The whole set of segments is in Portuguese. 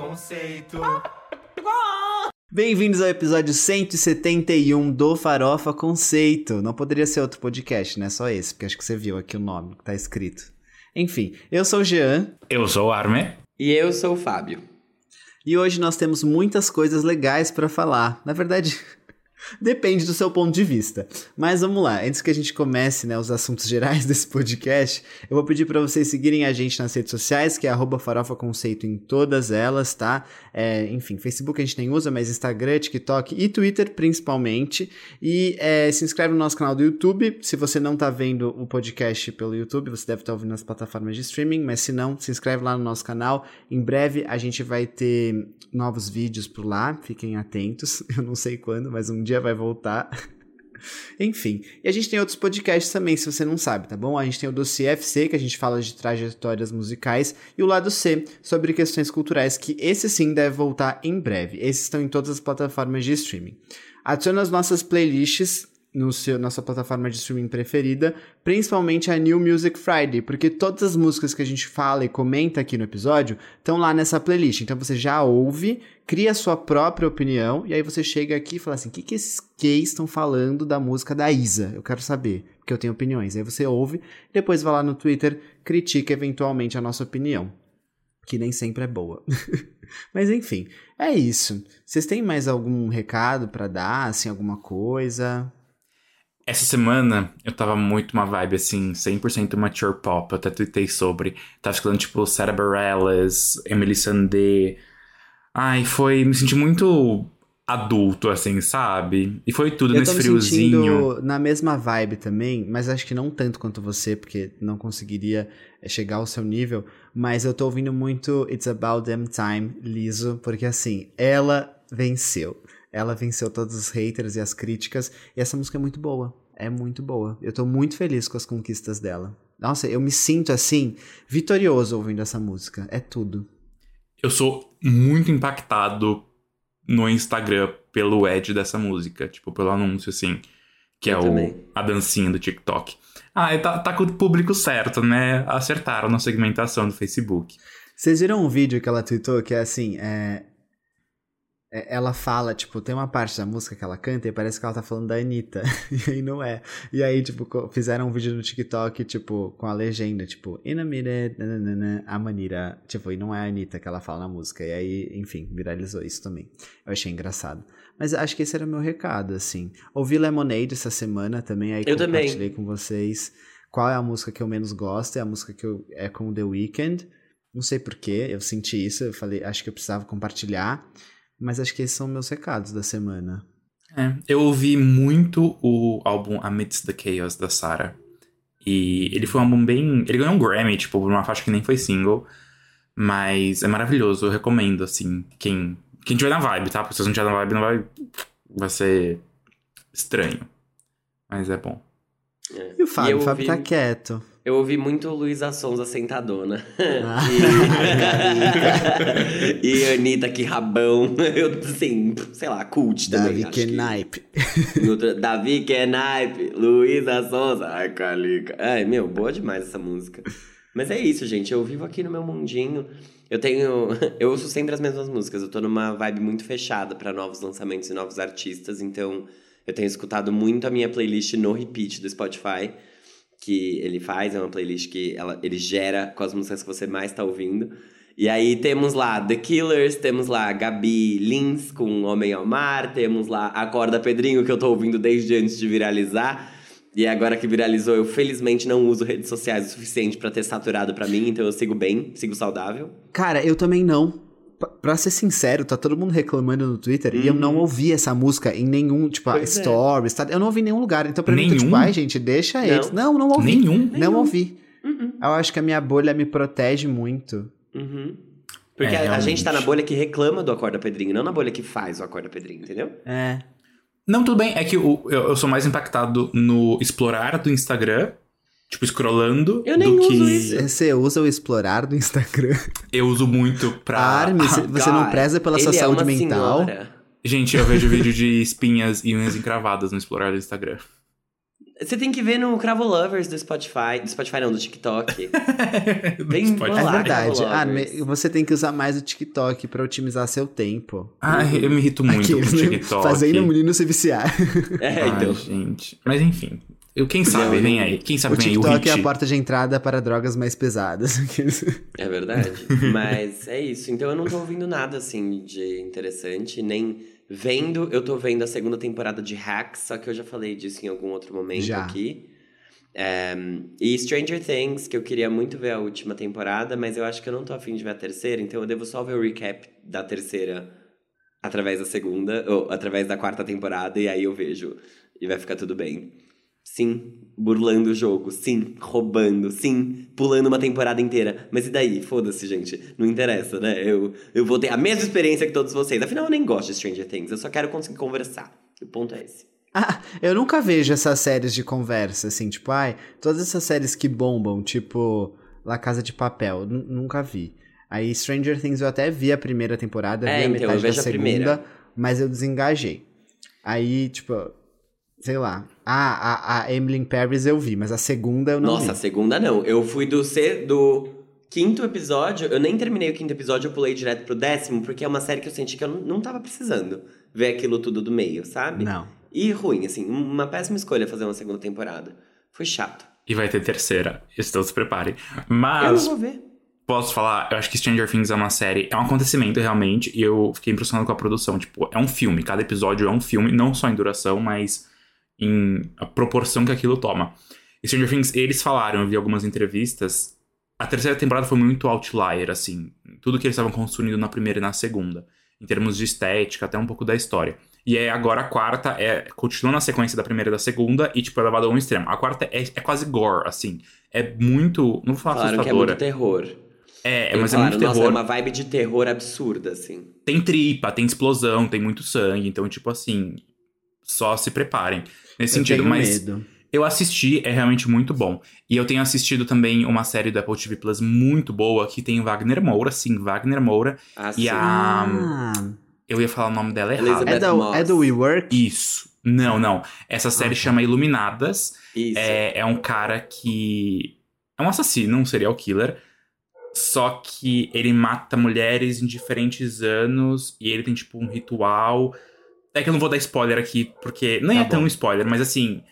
Conceito. Bem-vindos ao episódio 171 do Farofa Conceito. Não poderia ser outro podcast, né? Só esse, porque acho que você viu aqui o nome que tá escrito. Enfim, eu sou o Jean. Eu sou o Arme. E eu sou o Fábio. E hoje nós temos muitas coisas legais para falar. Na verdade, Depende do seu ponto de vista. Mas vamos lá, antes que a gente comece né, os assuntos gerais desse podcast, eu vou pedir para vocês seguirem a gente nas redes sociais, que é Farofa Conceito em todas elas, tá? É, enfim, Facebook a gente nem usa, mas Instagram, TikTok e Twitter principalmente. E é, se inscreve no nosso canal do YouTube. Se você não tá vendo o podcast pelo YouTube, você deve estar tá ouvindo nas plataformas de streaming, mas se não, se inscreve lá no nosso canal. Em breve a gente vai ter novos vídeos por lá, fiquem atentos. Eu não sei quando, mas um dia dia vai voltar. Enfim, e a gente tem outros podcasts também, se você não sabe, tá bom? A gente tem o Dossiê FC, que a gente fala de trajetórias musicais, e o lado C, sobre questões culturais, que esse sim deve voltar em breve. Esses estão em todas as plataformas de streaming. Adicione as nossas playlists no seu, na sua plataforma de streaming preferida, principalmente a New Music Friday, porque todas as músicas que a gente fala e comenta aqui no episódio estão lá nessa playlist. Então você já ouve, cria a sua própria opinião, e aí você chega aqui e fala assim: o que, que esses gays estão falando da música da Isa? Eu quero saber, porque eu tenho opiniões. Aí você ouve, depois vai lá no Twitter, critica eventualmente a nossa opinião. Que nem sempre é boa. Mas enfim, é isso. Vocês têm mais algum recado para dar, assim, alguma coisa? Essa semana eu tava muito uma vibe assim, 100% mature pop. Eu até tuitei sobre. Tava escutando tipo Sarah Bareilles, Emily Sandé. Ai, foi. Me senti muito adulto, assim, sabe? E foi tudo eu nesse friozinho. na mesma vibe também, mas acho que não tanto quanto você, porque não conseguiria eh, chegar ao seu nível. Mas eu tô ouvindo muito It's About Them Time, liso, porque assim, ela venceu. Ela venceu todos os haters e as críticas, e essa música é muito boa. É muito boa. Eu tô muito feliz com as conquistas dela. Nossa, eu me sinto assim, vitorioso ouvindo essa música. É tudo. Eu sou muito impactado no Instagram pelo ad dessa música, tipo, pelo anúncio, assim, que eu é o, a dancinha do TikTok. Ah, tá, tá com o público certo, né? Acertaram na segmentação do Facebook. Vocês viram um vídeo que ela tweetou que é assim, é, é, ela fala, tipo, tem uma parte da música que ela canta e parece que ela tá falando da Anitta. e aí não é. E aí, tipo, fizeram um vídeo no TikTok, tipo, com a legenda, tipo, in a minute, nananana, a Manira. Tipo, e não é a Anitta que ela fala na música. E aí, enfim, viralizou isso também. Eu achei engraçado. Mas acho que esse era o meu recado, assim. Ouvi Lemonade essa semana também, aí eu compartilhei também. com vocês qual é a música que eu menos gosto. É a música que eu, é com The Weeknd. Não sei porquê, eu senti isso, eu falei, acho que eu precisava compartilhar. Mas acho que esses são meus recados da semana. É, eu ouvi muito o álbum Amidst the Chaos da Sarah. E ele foi um álbum bem. Ele ganhou um Grammy, tipo, por uma faixa que nem foi single. Mas é maravilhoso, eu recomendo, assim. Quem, quem tiver na vibe, tá? Porque se você não tiver na vibe, não vai. Vai ser estranho. Mas é bom. É. E o Fábio? o Fábio ouvi... tá quieto. Eu ouvi muito Luísa Sonza sentadona. Ah. e... e Anitta que rabão. Eu, assim, sei lá, cult também. Davi Kenaipe. Que... Davi Kenaipe, Luísa Sonza. Ai, Calica. Ai, meu, boa demais essa música. Mas é isso, gente. Eu vivo aqui no meu mundinho. Eu tenho. Eu ouço sempre as mesmas músicas. Eu tô numa vibe muito fechada para novos lançamentos e novos artistas. Então, eu tenho escutado muito a minha playlist no repeat do Spotify que ele faz, é uma playlist que ela, ele gera com as músicas que você mais está ouvindo. E aí temos lá The Killers, temos lá Gabi Lins com Homem ao Mar, temos lá Acorda Pedrinho, que eu tô ouvindo desde antes de viralizar. E agora que viralizou, eu felizmente não uso redes sociais o suficiente para ter saturado para mim, então eu sigo bem, sigo saudável. Cara, eu também não pra ser sincero, tá todo mundo reclamando no Twitter uhum. e eu não uhum. ouvi essa música em nenhum, tipo, pois é. stories, tá? Eu não ouvi em nenhum lugar. Então pra nenhum? mim, tipo, ai, gente, deixa não. eles. Não, não ouvi. Nenhum? Não nenhum. ouvi. Uhum. Eu acho que a minha bolha me protege muito. Uhum. Porque é, a, a, gente tá na bolha que reclama do Acorda Pedrinho, não na bolha que faz o Acorda Pedrinho, entendeu? É. Não, tudo bem. É que eu, eu sou mais impactado no explorar do Instagram tipo, scrollando. Eu nem do uso que... isso. Você usa o explorar do Instagram? Eu uso muito pra. Arme, você God, não preza pela sua é saúde mental. Senhora. Gente, eu vejo vídeo de espinhas e unhas encravadas no explorar do Instagram. Você tem que ver no Cravo Lovers do Spotify. Do Spotify não, do TikTok. Bem Pode É verdade. Ah, você tem que usar mais o TikTok pra otimizar seu tempo. Ai, eu me irrito muito Aqueles, com o? TikTok. Fazendo o menino se viciar. É, Ai, então. gente. Mas enfim. Eu, quem sabe, Não, vem aí. Quem sabe o vem aí o TikTok é a porta de entrada para drogas mais pesadas. É verdade. Mas é isso. Então eu não tô ouvindo nada assim de interessante, nem vendo. Eu tô vendo a segunda temporada de Hacks, só que eu já falei disso em algum outro momento Já. aqui. É, e Stranger Things, que eu queria muito ver a última temporada, mas eu acho que eu não tô afim de ver a terceira, então eu devo só ver o recap da terceira através da segunda, ou através da quarta temporada, e aí eu vejo. E vai ficar tudo bem. Sim, burlando o jogo. Sim, roubando. Sim, pulando uma temporada inteira. Mas e daí? Foda-se, gente. Não interessa, né? Eu, eu vou ter a mesma experiência que todos vocês. Afinal, eu nem gosto de Stranger Things. Eu só quero conseguir conversar. O ponto é esse. Ah, eu nunca vejo essas séries de conversa, assim, tipo, ai, todas essas séries que bombam, tipo La Casa de Papel, nu- nunca vi. Aí Stranger Things eu até vi a primeira temporada, É, vi a então, metade da a segunda, mas eu desengajei. Aí, tipo, sei lá. Ah, a, a Emily in Paris eu vi, mas a segunda eu não Nossa, a vi. segunda não. Eu fui do, C, do quinto episódio. Eu nem terminei o quinto episódio, eu pulei direto pro décimo, porque é uma série que eu senti que eu não, tava precisando ver aquilo tudo do meio, sabe? Não. E ruim, assim. Uma péssima escolha fazer uma segunda temporada. Foi chato. E vai ter terceira. Então se preparem. Eu não Mas, vou ver. posso falar, eu acho que Stranger Things é uma série, é um acontecimento realmente, e eu fiquei impressionado com a produção. Tipo, é um filme, cada episódio é um filme, não só em duração, mas em a proporção que aquilo toma. E Stranger Things, eles falaram, eu vi algumas entrevistas, a terceira temporada foi muito outlier, assim, tudo que eles estavam construindo na primeira e na segunda, em termos de estética, até um pouco da história. E é agora a quarta, é, continua na sequência da primeira e da segunda, e, tipo, é levado a um extremo. A quarta é, é quase gore, assim. É muito. Não vou falar Falaram que é assustadora. muito terror. É, Eles mas é falaram, muito Nossa, terror. é uma vibe de terror absurda, assim. Tem tripa, tem explosão, tem muito sangue. Então, tipo assim, só se preparem nesse Eu sentido. tenho Mas medo. eu assisti, é realmente muito bom. E eu tenho assistido também uma série do Apple TV Plus muito boa, que tem Wagner Moura, sim, Wagner Moura. Ah, E sim. a- Eu ia falar o nome dela errado. É, Moss. é do WeWork? Isso. Não, não. Essa série Ah, tá. chama Iluminadas. Isso. É, é um cara que. É um assassino, um serial killer. Só que ele mata mulheres em diferentes anos e ele tem, tipo, um ritual. É que eu não vou dar spoiler aqui, porque. Nem Tá é tão bom. spoiler, mas assim.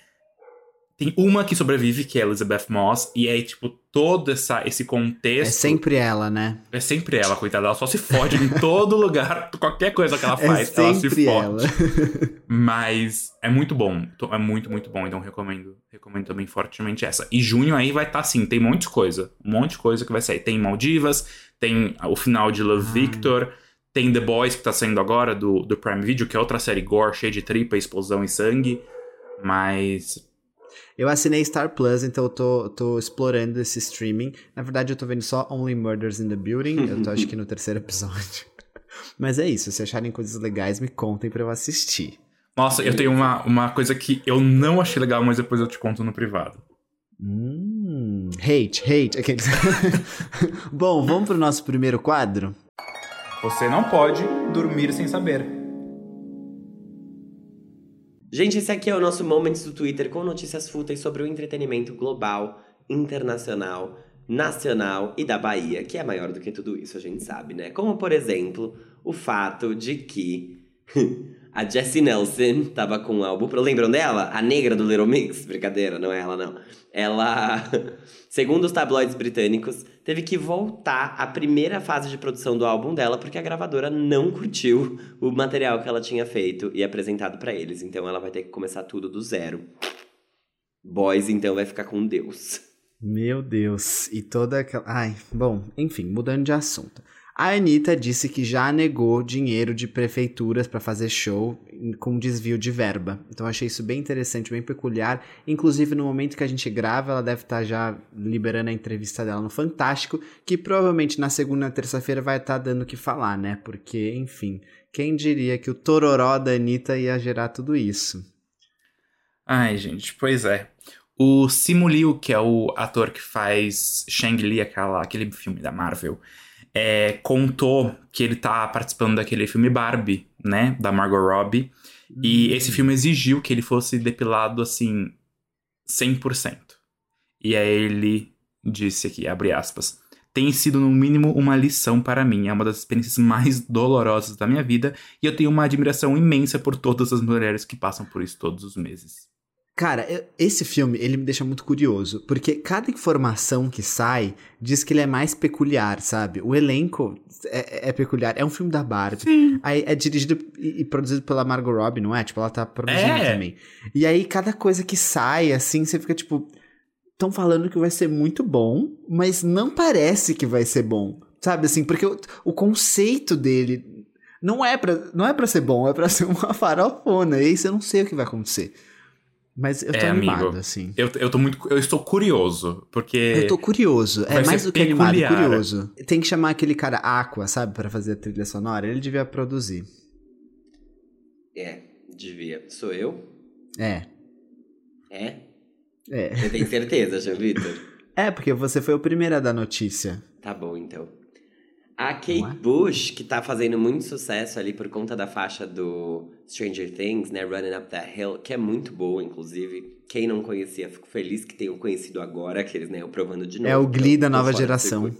Tem uma que sobrevive, que é a Elizabeth Moss, e é, tipo, todo essa, esse É contexto. sempre ela, né? É sempre ela, coitada. Ela só se fode em todo lugar. Qualquer coisa que ela É faz, ela se fode. ela. Mas é muito bom. É muito, muito bom. Então recomendo. Recomendo também fortemente essa. E junho aí vai estar assim, tem um monte de coisa. Um monte de coisa que vai sair. Tem Maldivas, tem o final de Love Ah. Victor, tem The Boys que tá saindo agora do, do Prime Video, que é outra série gore, cheia de tripa, explosão e sangue. Mas. Eu assinei Star Plus, então eu tô, tô explorando esse streaming. Na verdade, eu tô vendo só Only Murders in the Building. Eu tô acho que no terceiro episódio. Mas é isso, se acharem coisas legais, me contem pra eu assistir. Nossa, eu tenho uma, uma coisa que eu não achei legal, mas depois eu te conto no privado. Hum, hate, hate. Bom, vamos pro nosso primeiro quadro? Você não pode dormir sem saber. Gente, esse aqui é o nosso Moments do Twitter com notícias fúteis sobre o entretenimento global, internacional, nacional e da Bahia, que é maior do que tudo isso, a gente sabe, né? Como, por exemplo, o fato de que a Jessie Nelson tava com um álbum. Lembram dela? A negra do Little Mix? Brincadeira, não é ela, não. Ela, segundo os tabloides britânicos, teve que voltar à primeira fase de produção do álbum dela porque a gravadora não curtiu o material que ela tinha feito e apresentado pra eles. Então ela vai ter que começar tudo do zero. Boys, então, vai ficar com Deus. Meu Deus, e toda aquela. Ai, bom, enfim, mudando de assunto. A Anitta disse que já negou dinheiro de prefeituras pra fazer show com desvio de verba. Então achei isso bem interessante, bem peculiar. Inclusive, no momento que a gente grava, ela deve estar já liberando a entrevista dela no Fantástico, que provavelmente na segunda e terça-feira vai estar dando o que falar, né? Porque, enfim, quem diria que o tororó da Anitta ia gerar tudo isso? Ai, gente, pois é. O Simu Liu, que é o ator que faz Shang-Li, aquele filme da Marvel, é, contou que ele tá participando daquele filme Barbie, né? Da Margot Robbie. E esse filme exigiu que ele fosse depilado, assim, 100%. E aí ele disse aqui, abre aspas, tem sido no mínimo uma lição para mim, é uma das experiências mais dolorosas da minha vida e eu tenho uma admiração imensa por todas as mulheres que passam por isso todos os meses. Cara, esse filme, ele me deixa muito curioso, porque cada informação que sai diz que ele é mais peculiar, sabe? O elenco é, é peculiar. É um filme da Barbie. Sim. Aí é dirigido e, e produzido pela Margot Robbie, não é? Tipo, ela tá produzindo É. também. E aí, cada coisa que sai, assim, você fica tipo... Estão falando que vai ser muito bom, mas não parece que vai ser bom. Sabe, assim, porque o, o conceito dele não é pra, não é pra ser bom, é pra ser uma farofona. E aí você não sei o que vai acontecer. Mas eu tô É, animado, amigo. assim. Eu, eu tô muito. Eu estou curioso, porque. Eu tô curioso. É mais do que animado, peculiar. curioso. Tem que chamar aquele cara Aqua, sabe, Pra fazer a trilha sonora. Ele devia produzir. É, devia. Sou eu? É. É? É. Você tem certeza, Jean Vitor? É, porque você foi o primeiro a dar notícia. Tá bom, então. A Kate é? Bush, que tá fazendo muito sucesso ali por conta da faixa do Stranger Things, né? Running Up That Hill, que é muito boa, inclusive. Quem não conhecia, fico feliz que tenham conhecido agora, aqueles, né? Eu provando de novo. É o Glee da nova geração.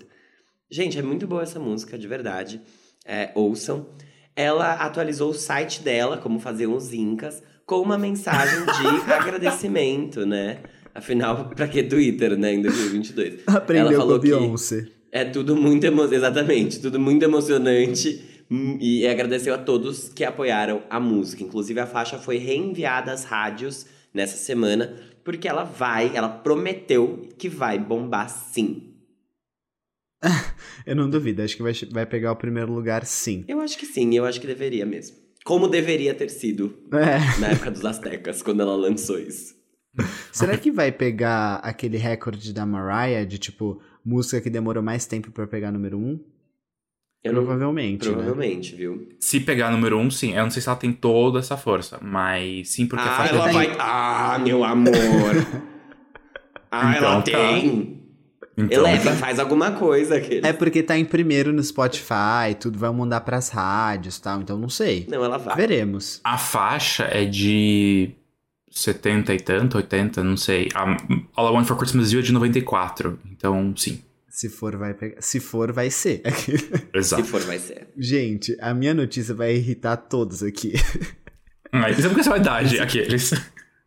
Gente, é muito boa essa música, de verdade. É, ouçam. Ela atualizou o site dela, como fazer uns incas, com uma mensagem de agradecimento, né? Afinal, pra que Twitter, né? Em 2022. Aprendeu Ela com falou que Beyoncé. É tudo muito emocionante, exatamente, tudo muito emocionante. hum, E agradeceu a todos que apoiaram a música. Inclusive, a faixa foi reenviada às rádios nessa semana, porque ela vai, ela prometeu que vai bombar sim. Eu não duvido, acho que vai, vai pegar o primeiro lugar sim. Eu acho que sim, eu acho que deveria mesmo. Como deveria ter sido É. na época dos Aztecas, quando ela lançou isso. Será que vai pegar aquele recorde da Mariah de tipo música que demorou mais tempo pra pegar número um? Eu não, Provavelmente, né? provavelmente, viu? Se pegar número um, sim. Eu não sei se ela tem toda essa força, mas sim porque a ah, faixa ela tem. vai. Ah, meu amor! ah, ela Então tá. tem! Então, Eleven, tá. faz alguma coisa. Aquele. É porque tá em primeiro no Spotify, tudo vai mandar pras rádios e tal, então não sei. Não, ela vai. Veremos. A faixa é de 70 e tanto, 80, não sei. A All I Want for Christmas You é de 94. Então, sim. Se for, vai pegar. Se for, vai ser. Se Exato. for, vai ser. Gente, a minha notícia vai irritar todos aqui. Mas é porque é sua idade, aqueles.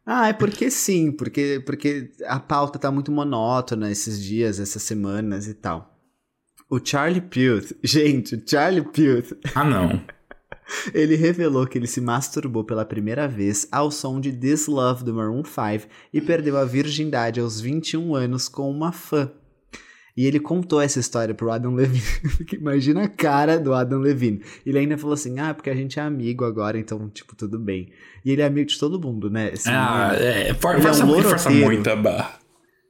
Ah, é porque sim, porque, porque a pauta tá muito monótona esses dias, essas semanas e tal. O Charlie Puth, gente, o Charlie Puth, Ah, não. Ele revelou que ele se masturbou pela primeira vez ao som de This Love do Maroon 5 e perdeu a virgindade aos 21 anos com uma fã. E ele contou essa história pro Adam Levine. Imagina a cara do Adam Levine. Ele ainda falou assim: ah, porque a gente é amigo agora, então, tipo, tudo bem. E ele é amigo de todo mundo, né? Esse Ah, menino. é. For, é força, um muito, força loroteiro. muita barra.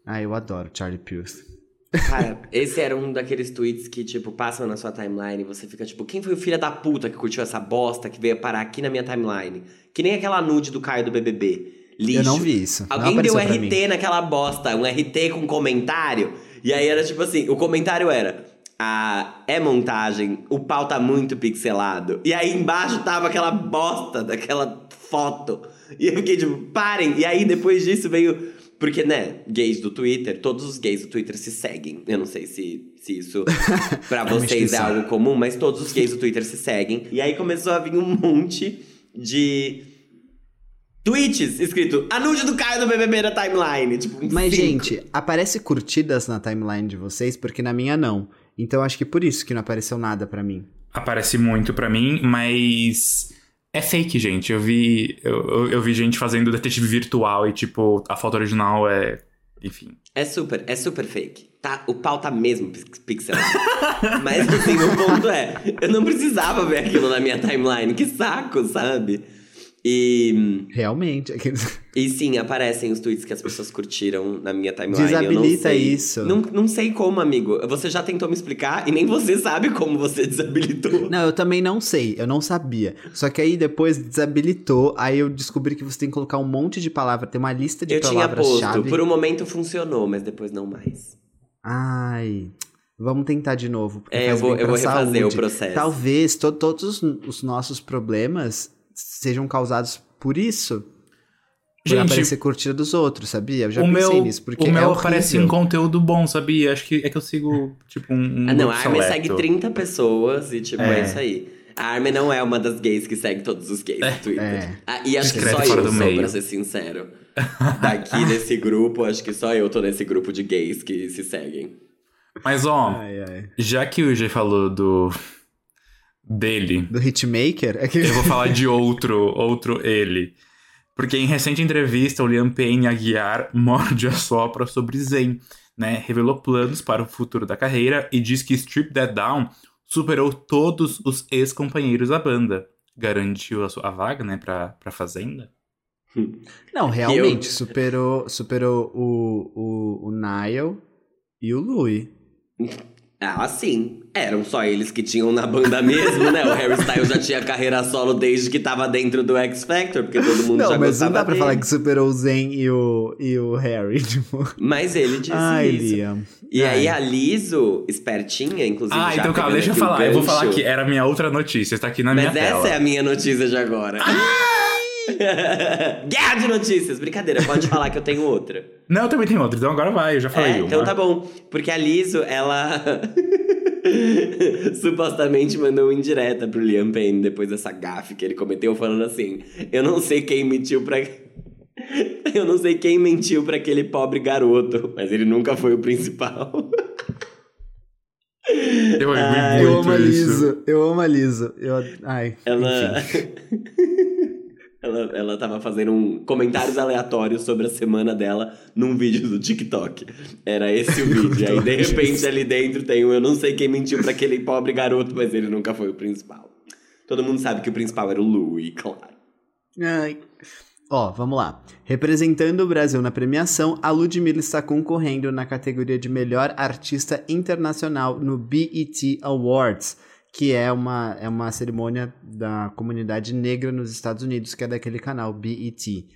Ah, eu adoro Charlie Puth. Cara, esse era um daqueles tweets que, tipo, passam na sua timeline e você fica, tipo, quem foi o filho da puta que curtiu essa bosta que veio parar aqui na minha timeline? Que nem aquela nude do Caio do BBB. Lixo. Eu não vi isso. não Alguém deu RT naquela bosta, um RT com comentário. E aí era tipo assim, o comentário era. Ah, é montagem, o pau tá muito pixelado. E aí embaixo tava aquela bosta daquela foto. E eu fiquei tipo, parem. E aí depois disso veio. Porque, né, gays do Twitter, todos os gays do Twitter se seguem. Eu não sei se, se isso pra uma vocês é algo comum, mas todos os gays do Twitter se seguem. E aí começou a vir um monte de tweets escrito a nude do Caio do BBB na timeline. Tipo, uns Mas, cinco. gente, aparece curtidas na timeline de vocês, porque na minha não. Então acho que por isso que não apareceu nada pra mim. Aparece muito pra mim, mas. É fake, gente. Eu vi. Eu, eu, vi gente fazendo detetive virtual e, tipo, a foto original é. Enfim. É super, é super fake. Tá, o pau tá mesmo pix- pixelado. Mas assim, o ponto é, eu não precisava ver aquilo na minha timeline. Que saco, sabe? E, Realmente. e sim, aparecem os tweets que as pessoas curtiram na minha timeline. não Desabilita sei. isso. Não, não sei como, amigo. Você já tentou me explicar e nem você sabe como você desabilitou. Não, eu também não sei, eu não sabia. Só que aí depois desabilitou, aí eu descobri que você tem que colocar um monte de palavra, tem uma lista de eu tinha posto. palavras-chave. Por um momento funcionou, mas depois não mais. Ai. Vamos tentar de novo. porque É, eu vou, eu vou refazer saúde. o processo. Talvez to- todos os nossos problemas sejam causados por isso. Por Gente, aparecer curtida dos outros, sabia? Eu já pensei meu, nisso, porque o é meu horrível. aparece em conteúdo bom, sabia? Acho que é que eu sigo, tipo, um. um Ah, não, a Armin seleto. segue 30 pessoas e, tipo, é. É. isso aí. A Armin não é uma das gays que segue todos os gays no Twitter. É. Ah, e acho que só eu do sou, meio. pra ser sincero. Daqui desse grupo, acho que só eu tô nesse grupo de gays que se seguem. Mas, ó, Ai, ai. já que o G falou do. Dele, Do Hitmaker? É que... eu vou falar de outro, outro ele. Porque em recente entrevista, o Liam Payne Aguiar morde a sopra sobre Zayn, né? Revelou planos para o futuro da carreira e diz que Strip That Down superou todos os ex-companheiros da banda. Garantiu a sua a vaga, né, pra, pra Fazenda. Não, realmente, superou, superou o, o, o Niall e o Louis. Ah, sim. Eram só eles que tinham na banda mesmo, né? O Harry Styles já tinha carreira solo desde que tava dentro do X Factor, porque todo mundo já Não, mas gostava não dá pra dele. falar que superou o Zen e o, e o Harry, tipo... Mas ele disse Ai, isso. Liam. E aí Ai. a Liso, espertinha, inclusive. Ah, já então calma, deixa eu falar. Eu vou gancho. falar que era a minha outra notícia, está aqui na Mas minha essa tela. é a minha notícia de agora. Guerra de notícias! Brincadeira, pode falar que eu tenho outra. Não, eu também tenho outra, então agora vai, eu já falei É, uma. então tá bom. Porque a Liso, ela supostamente mandou uma indireta pro Liam Payne depois dessa gafe que ele cometeu, falando assim: Eu não sei quem mentiu pra. Eu não sei quem mentiu pra aquele pobre garoto, mas ele nunca foi o principal. Eu Ai, Eu amo a. Liso, eu amo a Liso. Eu, ai, Ela. Ela, ela tava fazendo um comentários aleatórios sobre a semana dela num vídeo do TikTok. Era esse o vídeo. Aí, de repente, ali dentro tem um eu não sei quem mentiu pra aquele pobre garoto, mas ele nunca foi o principal. Todo mundo sabe que o principal era o Louis, claro. Ai. Ó, vamos lá. Representando o Brasil na premiação, a Ludmilla está concorrendo na categoria de melhor artista internacional no BET Awards, que é uma, é uma cerimônia da comunidade negra nos Estados Unidos, que é daquele canal BET.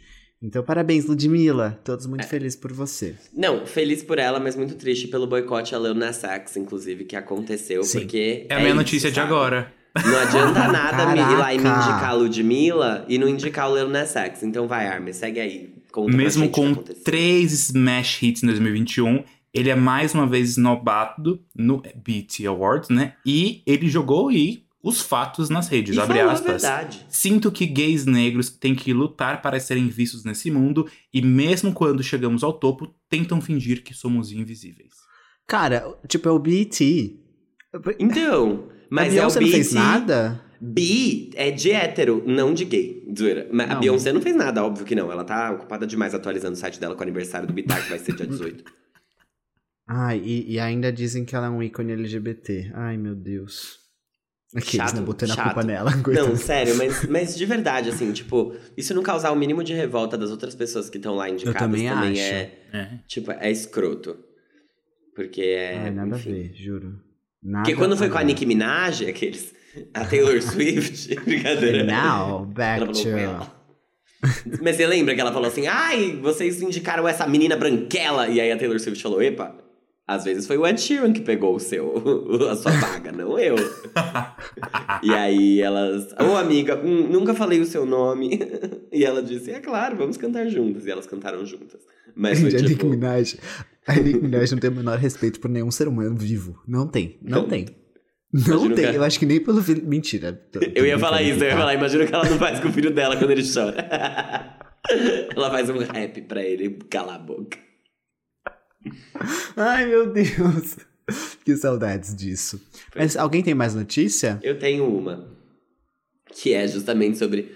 Então, parabéns, Ludmilla. Todos É. muito felizes por você. Não, feliz por ela, mas muito triste pelo boicote a Nas X, inclusive, que aconteceu, Sim. porque... É a minha isso, notícia de sabe? agora. Não adianta nada me ir lá e me indicar a Ludmilla e não indicar o Nas X. Então vai, Armin, segue aí. Mesmo com três Smash Hits em 2021, ele é mais uma vez esnobado no BET Awards, né? E ele jogou aí os fatos nas redes, E abre a aspas. verdade. Sinto que gays negros têm que lutar para serem vistos nesse mundo e mesmo quando chegamos ao topo, tentam fingir que somos invisíveis. Cara, tipo, é o BET. Então, mas a é o Beyoncé não fez nada? Bi é de hétero, não de gay. Zoeira. Mas a Não. Beyoncé não fez nada, óbvio que não. Ela tá ocupada demais atualizando o site dela com o aniversário do Bitar, que vai ser dia 18. Ai, e, e ainda dizem que ela é um ícone LGBT. Ai, meu Deus. Aqueles, Chato, né? Botando a chato. culpa nela. Não, sério, mas, mas de verdade, assim, tipo, isso não causar o mínimo de revolta das outras pessoas que estão lá indicadas também acho. é, É. tipo, é escroto. Porque é. Ai, nada enfim. a ver, juro. Nada Porque quando foi com a. Nicki Minaj, aqueles. A Taylor Swift, brincadeira. Now, back to... Mas você lembra que ela falou assim: ai, vocês indicaram essa menina branquela? E aí a Taylor Swift falou: epa, às vezes foi o Ed Sheeran que pegou o seu, a sua vaga, não eu. e aí elas, ô amiga, hum, nunca falei o seu nome. e ela disse: é claro, vamos cantar juntas. E elas cantaram juntas. Mas foi Gente, a tipo. Minaj... A Nicki Minaj não tem o menor respeito por nenhum ser humano vivo. Não tem, não, Não. tem. Não tem, cara- eu acho que nem pelo filho... Mentira. tô- tô Eu ia falar isso, eu ia tá? falar, imagina o que ela não faz com o filho dela quando ele chora. ela faz um rap pra ele calar a boca. Ai, meu Deus. Que saudades disso. Mas alguém tem mais notícia? Eu tenho uma. Que é justamente sobre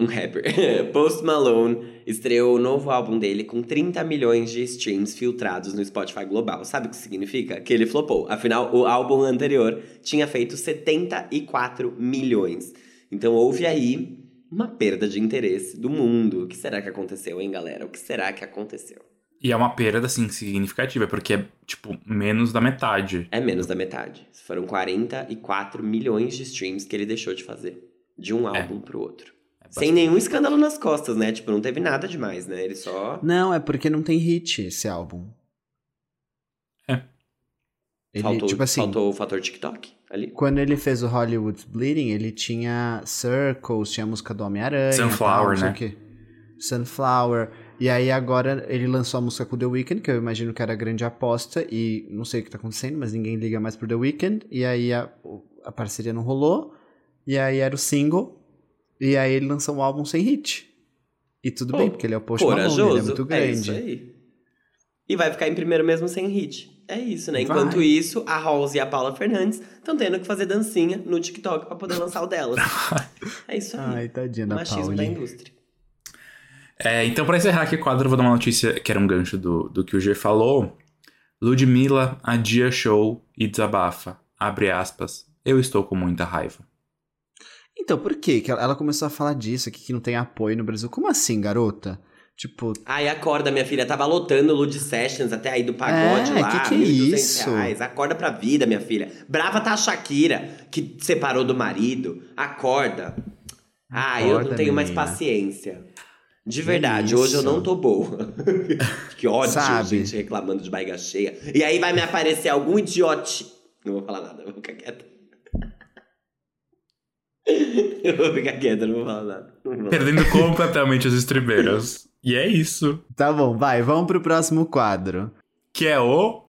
um rapper. Post Malone estreou o novo álbum dele com 30 milhões de streams filtrados no Spotify global. Sabe o que significa? Que ele flopou. Afinal, o álbum anterior tinha feito 74 milhões. Então houve aí uma perda de interesse do mundo. O que será que aconteceu, hein, galera? O que será que aconteceu? E é uma perda, assim, significativa, porque é, tipo, menos da metade. É menos da metade. Foram 44 milhões de streams que ele deixou de fazer. De um É. álbum pro outro. É Sem nenhum escândalo nas costas, né? Tipo, não teve nada demais, né? Ele só. Não, é porque não tem hit esse álbum. É. Ele, faltou, tipo assim, faltou o fator TikTok ali. quando ele fez o Hollywood Bleeding, ele tinha Circles, tinha a música do Homem-Aranha. Sunflower, tal, né? Sunflower. E aí agora ele lançou a música com The Weeknd, que eu imagino que era a grande aposta, e não sei o que tá acontecendo, mas ninguém liga mais pro The Weeknd. E aí a, a parceria não rolou. E aí era o single. E aí ele lançou um álbum sem hit. E tudo Pô, bem, porque ele é o Post. Malone, ele é muito É isso grande. aí. E vai ficar em primeiro mesmo sem hit. É isso, né? Vai. Enquanto isso, a Rose e a Paula Fernandes estão tendo que fazer dancinha no TikTok pra poder lançar o delas. é isso aí. Ai, tadinha da Machismo da Pauli. indústria. É, então, pra encerrar aqui o quadro, eu vou dar uma notícia que era um gancho do, do que o G falou. Ludmilla adia show e desabafa. Abre aspas. Eu estou com muita raiva. Então, por quê? que ela- começou a falar disso aqui, que não tem apoio no Brasil? Como assim, garota? Tipo, Ai, acorda, minha filha. Tava lotando o Lud Sessions até aí do pagode É, lá. que que é 1.200 isso? Reais. Acorda pra vida, minha filha. Brava tá a Shakira, que separou do marido. Acorda. Ah, eu Acorda, não tenho mais menina. paciência. De verdade, isso? hoje eu não tô boa. que ódio, Sabe? gente reclamando de barriga cheia. E aí vai me aparecer algum idiote. Não vou falar nada, eu vou ficar quieta. eu vou ficar quieta, não vou falar nada. Vou falar. Perdendo completamente as estribeiras. E é isso. tá bom, vai, vamos pro próximo quadro. Que é o.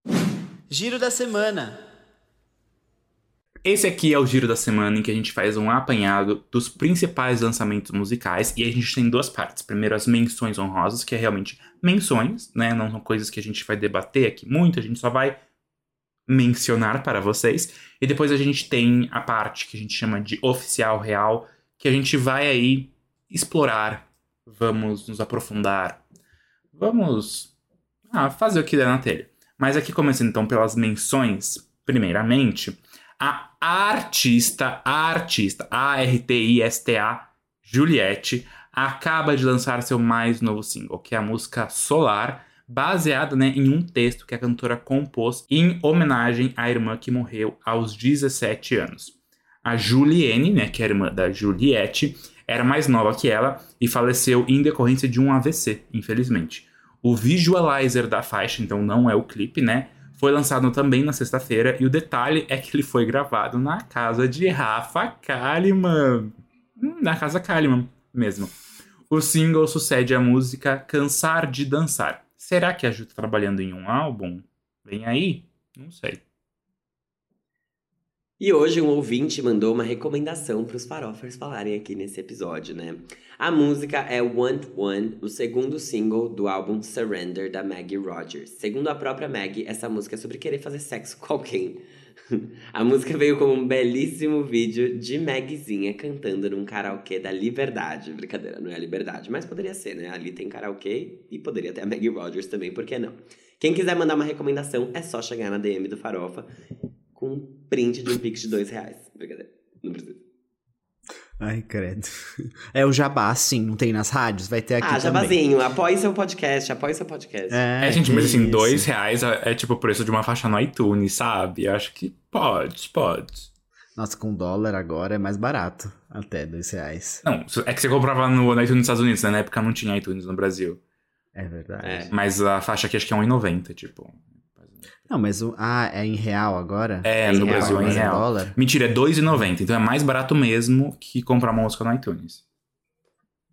Giro da semana. Esse aqui é o giro da semana em que a gente faz um apanhado dos principais lançamentos musicais e a gente tem duas partes. Primeiro, as menções honrosas, que é realmente menções, né? Não são coisas que a gente vai debater aqui muito, a gente só vai mencionar para vocês. E depois a gente tem a parte que a gente chama de oficial real, que a gente vai aí explorar, vamos nos aprofundar, vamos ah, fazer o que der na telha. Mas aqui começando então pelas menções, primeiramente, a artista, a artista, A-R-T-I-S-T-A, Juliette, acaba de lançar seu mais novo single, que é a música Solar, baseada né, em um texto que a cantora compôs em homenagem à irmã que morreu aos 17 anos. A Julienne, né, que é a irmã da Juliette, era mais nova que ela e faleceu em decorrência de um AVC, infelizmente. O visualizer da faixa, então não é o clipe, né? Foi lançado também na sexta-feira e o detalhe é que ele foi gravado na casa de Rafa Kalimann. Hum, na casa Kalimann mesmo. O single sucede à música Cansar de Dançar. Será que a Ju tá trabalhando em um álbum? Vem aí? Não sei. E hoje um ouvinte mandou uma recomendação para os farofers falarem aqui nesse episódio, né? A música é Want One, o segundo single do álbum Surrender da Maggie Rogers. Segundo a própria Maggie, essa música é sobre querer fazer sexo com alguém. A música veio como um belíssimo vídeo de Maggiezinha cantando num karaokê da Liberdade. Brincadeira, não é a Liberdade, mas poderia ser, né? Ali tem karaokê e poderia ter a Maggie Rogers também, por que não? Quem quiser mandar uma recomendação, é só chegar na DM do Farofa com print de um pix de dois reais. Brincadeira, não precisa. Ai, credo. É o jabá, sim, não tem nas rádios? Vai ter aqui ah, também. jabazinho, apoie seu podcast, apoie seu podcast. É, É, gente, mas assim, isso. dois reais é, é tipo o preço de uma faixa no iTunes, sabe? Eu acho que pode, pode. Nossa, com dólar agora é mais barato. Até dois reais. Não, é que você comprava no, no iTunes nos Estados Unidos, né? Na época não tinha iTunes no Brasil. É verdade. É. Mas a faixa aqui acho que é 1,90, tipo. Não, mas o. Ah, é em real agora? É, Em no real, Brasil é em real. dólar? Mentira, é 2,90. Então é mais barato mesmo que comprar uma música no iTunes.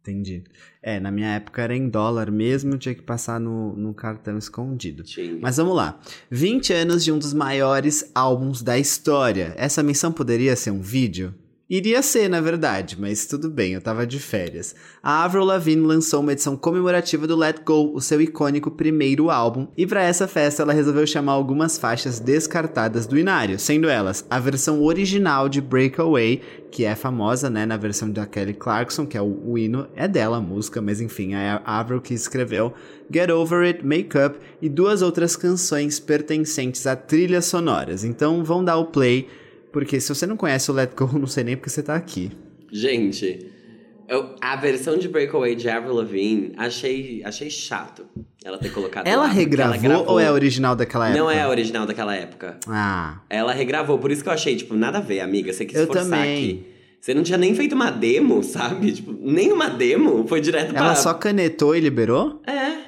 Entendi. É, na minha época era em dólar mesmo, tinha que passar no, no cartão escondido. Tinha. Mas vamos lá. 20 anos de um dos maiores álbuns da história. Essa menção poderia ser um vídeo? Iria ser, na verdade, mas tudo bem, eu tava de férias. A Avril Lavigne lançou uma edição comemorativa do Let Go, o seu icônico primeiro álbum, e para essa festa ela resolveu chamar algumas faixas descartadas do Inário, sendo elas a versão original de Breakaway, que é famosa, né, na versão da Kelly Clarkson, que é o, o hino, é dela a música, mas enfim, é a Avril que escreveu, Get Over It, Make Up e duas outras canções pertencentes a trilhas sonoras. Então vão dar o play, porque se você não conhece o Let Go, não sei nem porque você tá aqui. Gente, eu- a versão de Breakaway de Avril Lavigne, achei, achei chato ela ter colocado Ela lá, regravou gravou- ou é a original daquela época? Não é a original daquela época. Ah, Ela regravou, por isso que eu achei, tipo, nada a ver, amiga. Você quis Eu forçar também. aqui. Você não tinha nem feito uma demo, sabe? Tipo, nem uma demo, foi direto pra... ela só canetou e liberou? É,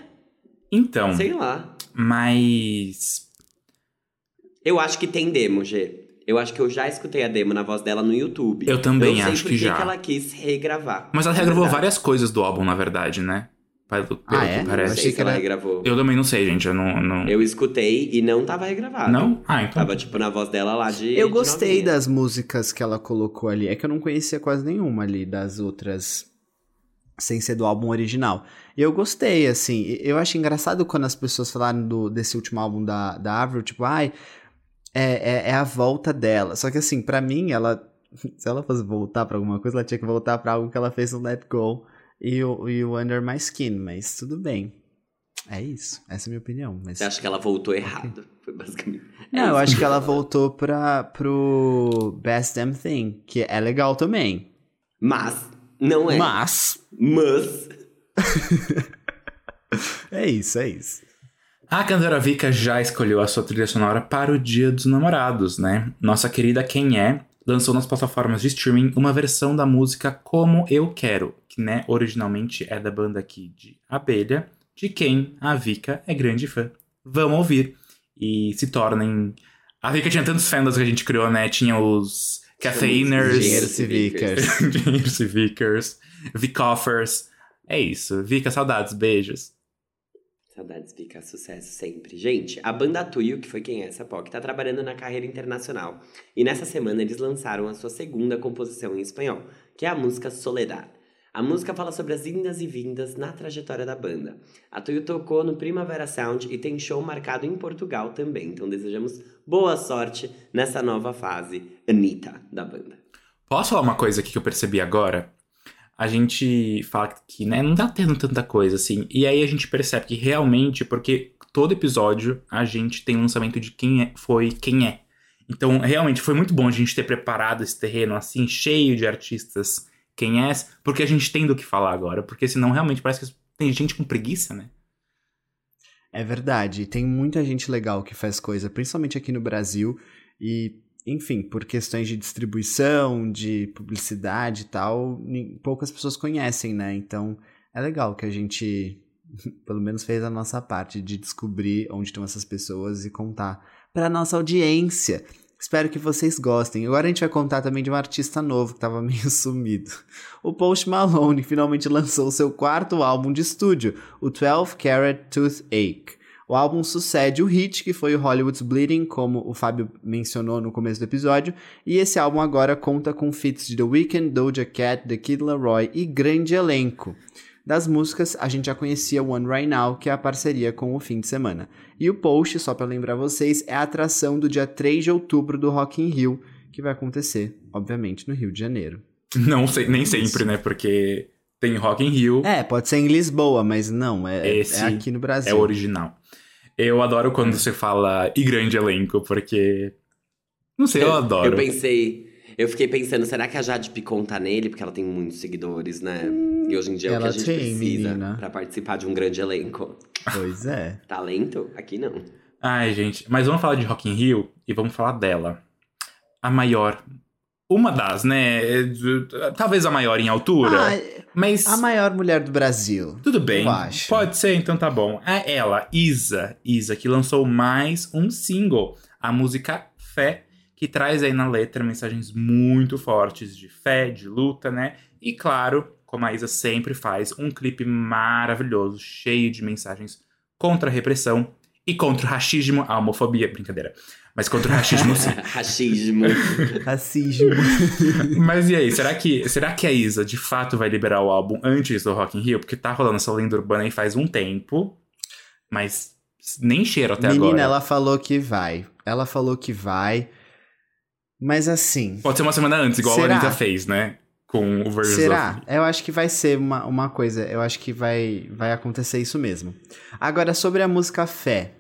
Então, sei lá. mas. Eu acho que tem demo, G. Eu acho que eu já escutei a demo na voz dela no YouTube. Eu também eu acho que já. que ela quis regravar. Mas ela regravou Verdade. várias coisas do álbum, na verdade, né? Pelo, pelo Ah, que é? Parece. achei sei que ela regravou. Eu também não sei, gente. Eu não. não... Eu escutei e não tava regravado. Não? Ah, então. Tava, tipo, na voz dela lá de. Eu de gostei novinha. das músicas que ela colocou ali. É que eu não conhecia quase nenhuma ali das outras, sem ser do álbum original. E eu gostei, assim. Eu acho engraçado quando as pessoas falaram do, desse último álbum da, da Avril, tipo, ai, é, é, é a volta dela. Só que, assim, pra mim, ela. Se ela fosse voltar pra alguma coisa, ela tinha que voltar pra algo que ela fez no Let Go e o, e o Under My Skin. Mas tudo bem. É isso. Essa é a minha opinião. Mas... Você acha que ela voltou errado? Foi basicamente. Não, É eu acho que ela voltou pra, pro Best Damn Thing, que é legal também. Mas, não é. Mas, Mas. é isso, é isso. A cantora Vika já escolheu a sua trilha sonora para o Dia dos Namorados, né? Nossa querida Quem É lançou nas plataformas de streaming uma versão da música Como Eu Quero, que né, originalmente é da banda aqui de Abelha, de quem a Vika é grande fã. Vamos ouvir e se tornem. A Vika tinha tantos fandoms que a gente criou, né? Tinha os Caffeiners, Engenheiros Civicers. Engenheiros Civicers, Vicoffers. É isso. Vika, saudades, beijos. Saudades fica sucesso sempre. Gente, a banda Tuyo, que foi quem é essa POC, tá trabalhando na carreira internacional. E nessa semana eles lançaram a sua segunda composição em espanhol, que é a música Soledad. A música fala sobre as indas e vindas na trajetória da banda. A Tuyo tocou no Primavera Sound e tem show marcado em Portugal também. Então desejamos boa sorte nessa nova fase, Anitta, da banda. Posso falar uma coisa aqui que eu percebi agora? A gente fala que né, não tá tendo tanta coisa assim. E aí a gente percebe que realmente, porque todo episódio a gente tem um lançamento de quem é, foi quem é. Então, realmente, foi muito bom a gente ter preparado esse terreno assim, cheio de artistas quem é, porque a gente tem do que falar agora. Porque senão realmente parece que tem gente com preguiça, né? É verdade. Tem muita gente legal que faz coisa, principalmente aqui no Brasil. E, enfim, por questões de distribuição, de publicidade e tal, poucas pessoas conhecem, né? Então, é legal que a gente, pelo menos, fez a nossa parte de descobrir onde estão essas pessoas e contar para nossa audiência. Espero que vocês gostem. Agora a gente vai contar também de um artista novo que estava meio sumido. O Post Malone finalmente lançou seu quarto álbum de estúdio, o 12 Carat Toothache. O álbum sucede o hit que foi o Hollywood's Bleeding, como o Fábio mencionou no começo do episódio, e esse álbum agora conta com feats de The Weeknd, Doja Cat, The Kid Laroi e grande elenco. Das músicas, a gente já conhecia One Right Now, que é a parceria com o Fim de Semana. E o Post, só para lembrar vocês, é a atração do dia 3 de outubro do Rock in Rio, que vai acontecer, obviamente, no Rio de Janeiro. Não sei, nem sempre, né? Porque tem Rock in Rio, É, pode ser em Lisboa, mas não, é, Esse é aqui no é Brasil. o original. Eu adoro quando você fala e grande elenco, porque. Não sei, eu adoro. Eu pensei. Eu fiquei pensando, será que a Jade Picon tá nele? Porque ela tem muitos seguidores, né? e hoje em dia é o que ela a gente tem, precisa menina. pra participar de um grande elenco. Pois é. Talento? Aqui não. Ai, gente, mas vamos falar de Rock in Rio e vamos falar dela. A maior. Uma das, né? Talvez a maior em altura. Ah, mas. a maior mulher do Brasil. Tudo bem. eu acho. Pode ser, então tá bom. É ela, Isa. Isa, que lançou mais um single. A música Fé, que traz aí na letra mensagens muito fortes de fé, de luta, né? E claro, como a Isa sempre faz, um clipe maravilhoso, cheio de mensagens contra a repressão e contra o racismo, a homofobia, brincadeira. Mas contra o racismo sim. Racismo. Racismo. Mas e aí, será que, será que a Isa de fato vai liberar o álbum antes do Rock in Rio? Porque tá rolando essa lenda urbana aí faz um tempo, mas nem cheiro até Menina, agora. ela falou que vai. Ela falou que vai. Mas assim. Pode ser uma semana antes, igual Será? a Anitta fez, né? Com o Versus Será? of... Eu acho que vai ser uma, uma coisa. Eu acho que vai, vai acontecer isso mesmo. Agora, sobre a música Fé.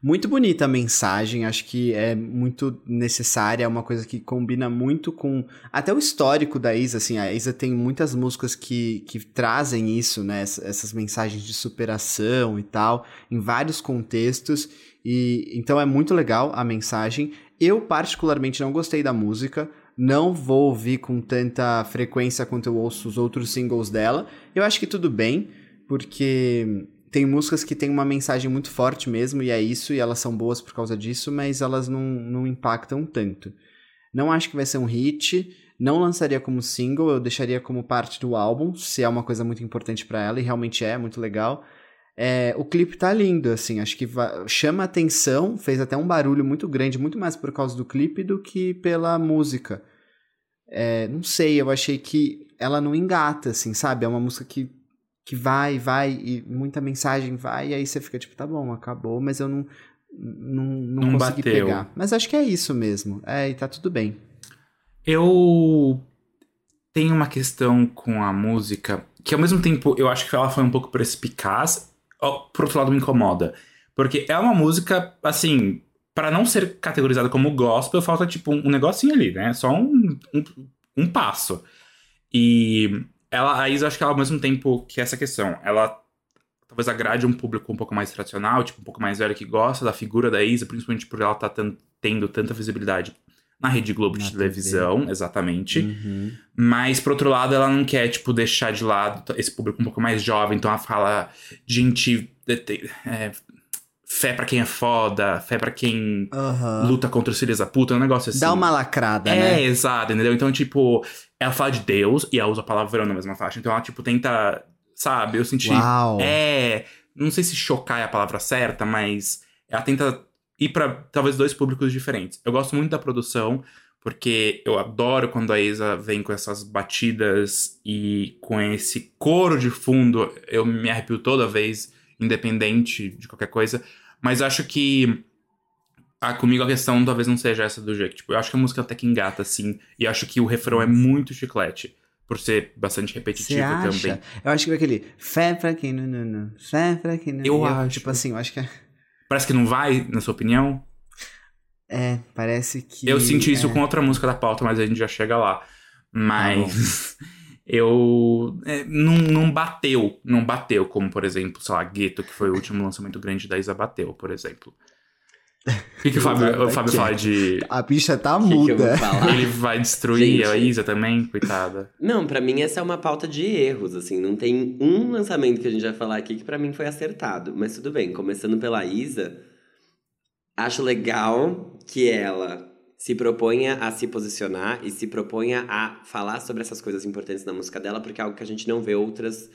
Muito bonita a mensagem, acho que é muito necessária, é uma coisa que combina muito com até o histórico da Isa, assim, a Isa tem muitas músicas que, que trazem isso, né, essa- essas mensagens de superação e tal, em vários contextos, e então é muito legal a mensagem. Eu particularmente não gostei da música, não vou ouvir com tanta frequência quanto eu ouço os outros singles dela. Eu acho que tudo bem, porque tem músicas que têm uma mensagem muito forte mesmo, e é isso, e elas são boas por causa disso, mas elas não, não impactam tanto. Não acho que vai ser um hit. Não lançaria como single, eu deixaria como parte do álbum, se é uma coisa muito importante para ela, e realmente é, muito legal. É, o clipe tá lindo, assim, acho que chama atenção, fez até um barulho muito grande, muito mais por causa do clipe do que pela música. É, não sei, eu achei que ela não engata, assim, sabe? É uma música que, que vai, vai, e muita mensagem vai, e aí você fica tipo, tá bom, acabou, mas eu não, não, não, não consegui bateu. pegar. Mas acho que é isso mesmo, é, e tá tudo bem. Eu tenho uma questão com a música que ao mesmo tempo eu acho que ela foi um pouco perspicaz por outro lado, me incomoda. Porque é uma música, assim, para não ser categorizada como gospel, falta, tipo, um negocinho ali, né? Só um, um, um passo. E ela, a Isa, acho que ela, ao mesmo tempo que essa questão, ela talvez agrade um público um pouco mais tradicional, tipo, um pouco mais velho que gosta da figura da Isa, principalmente por ela estar tá tendo tanta visibilidade na Rede Globo de televisão, TV. exatamente. Uhum. Mas, por outro lado, ela não quer, tipo, deixar de lado esse público um pouco mais jovem. Então ela fala, gente, é, fé para quem é foda, fé para quem uhum. luta contra os filhos da puta, é um negócio assim. Dá uma lacrada, é, né? É, exato, entendeu? Então, tipo, ela fala de Deus e ela usa palavrão na mesma faixa. Então ela, tipo, tenta, sabe? Eu senti. Uau. É. Não sei se chocar é a palavra certa, mas ela tenta ir para talvez dois públicos diferentes. Eu gosto muito da produção, porque eu adoro quando a Isa vem com essas batidas e com esse coro de fundo, eu me arrepio toda vez, independente de qualquer coisa. Mas acho que ah, comigo a questão talvez não seja essa do jeito. Tipo, eu acho que a música até que engata, assim, e acho que o refrão é muito chiclete. Por ser bastante repetitivo também. Eu acho que é aquele fé pra quem não, não, não, fé pra quem não. Eu, eu acho. Tipo assim, eu acho que é. Parece que não vai, na sua opinião? É, parece que. Eu senti isso é... com outra música da pauta, mas a gente já chega lá. Mas. Ah, eu. É, não, não bateu. Não bateu, como, por exemplo, sei lá, Gueto, que foi o último lançamento grande da Isa Bateu, por exemplo. O que, que o Fábio, o Fábio fala de. A bicha tá muda. Ele vai destruir Gente, a Isa também, coitada. Não, para mim essa é uma pauta de erros, assim. Não tem um lançamento que a gente vai falar aqui que para mim foi acertado. Mas tudo bem, começando pela Isa, acho legal que ela se proponha a se posicionar e se proponha a falar sobre essas coisas importantes na música dela, porque é algo que a gente não vê outras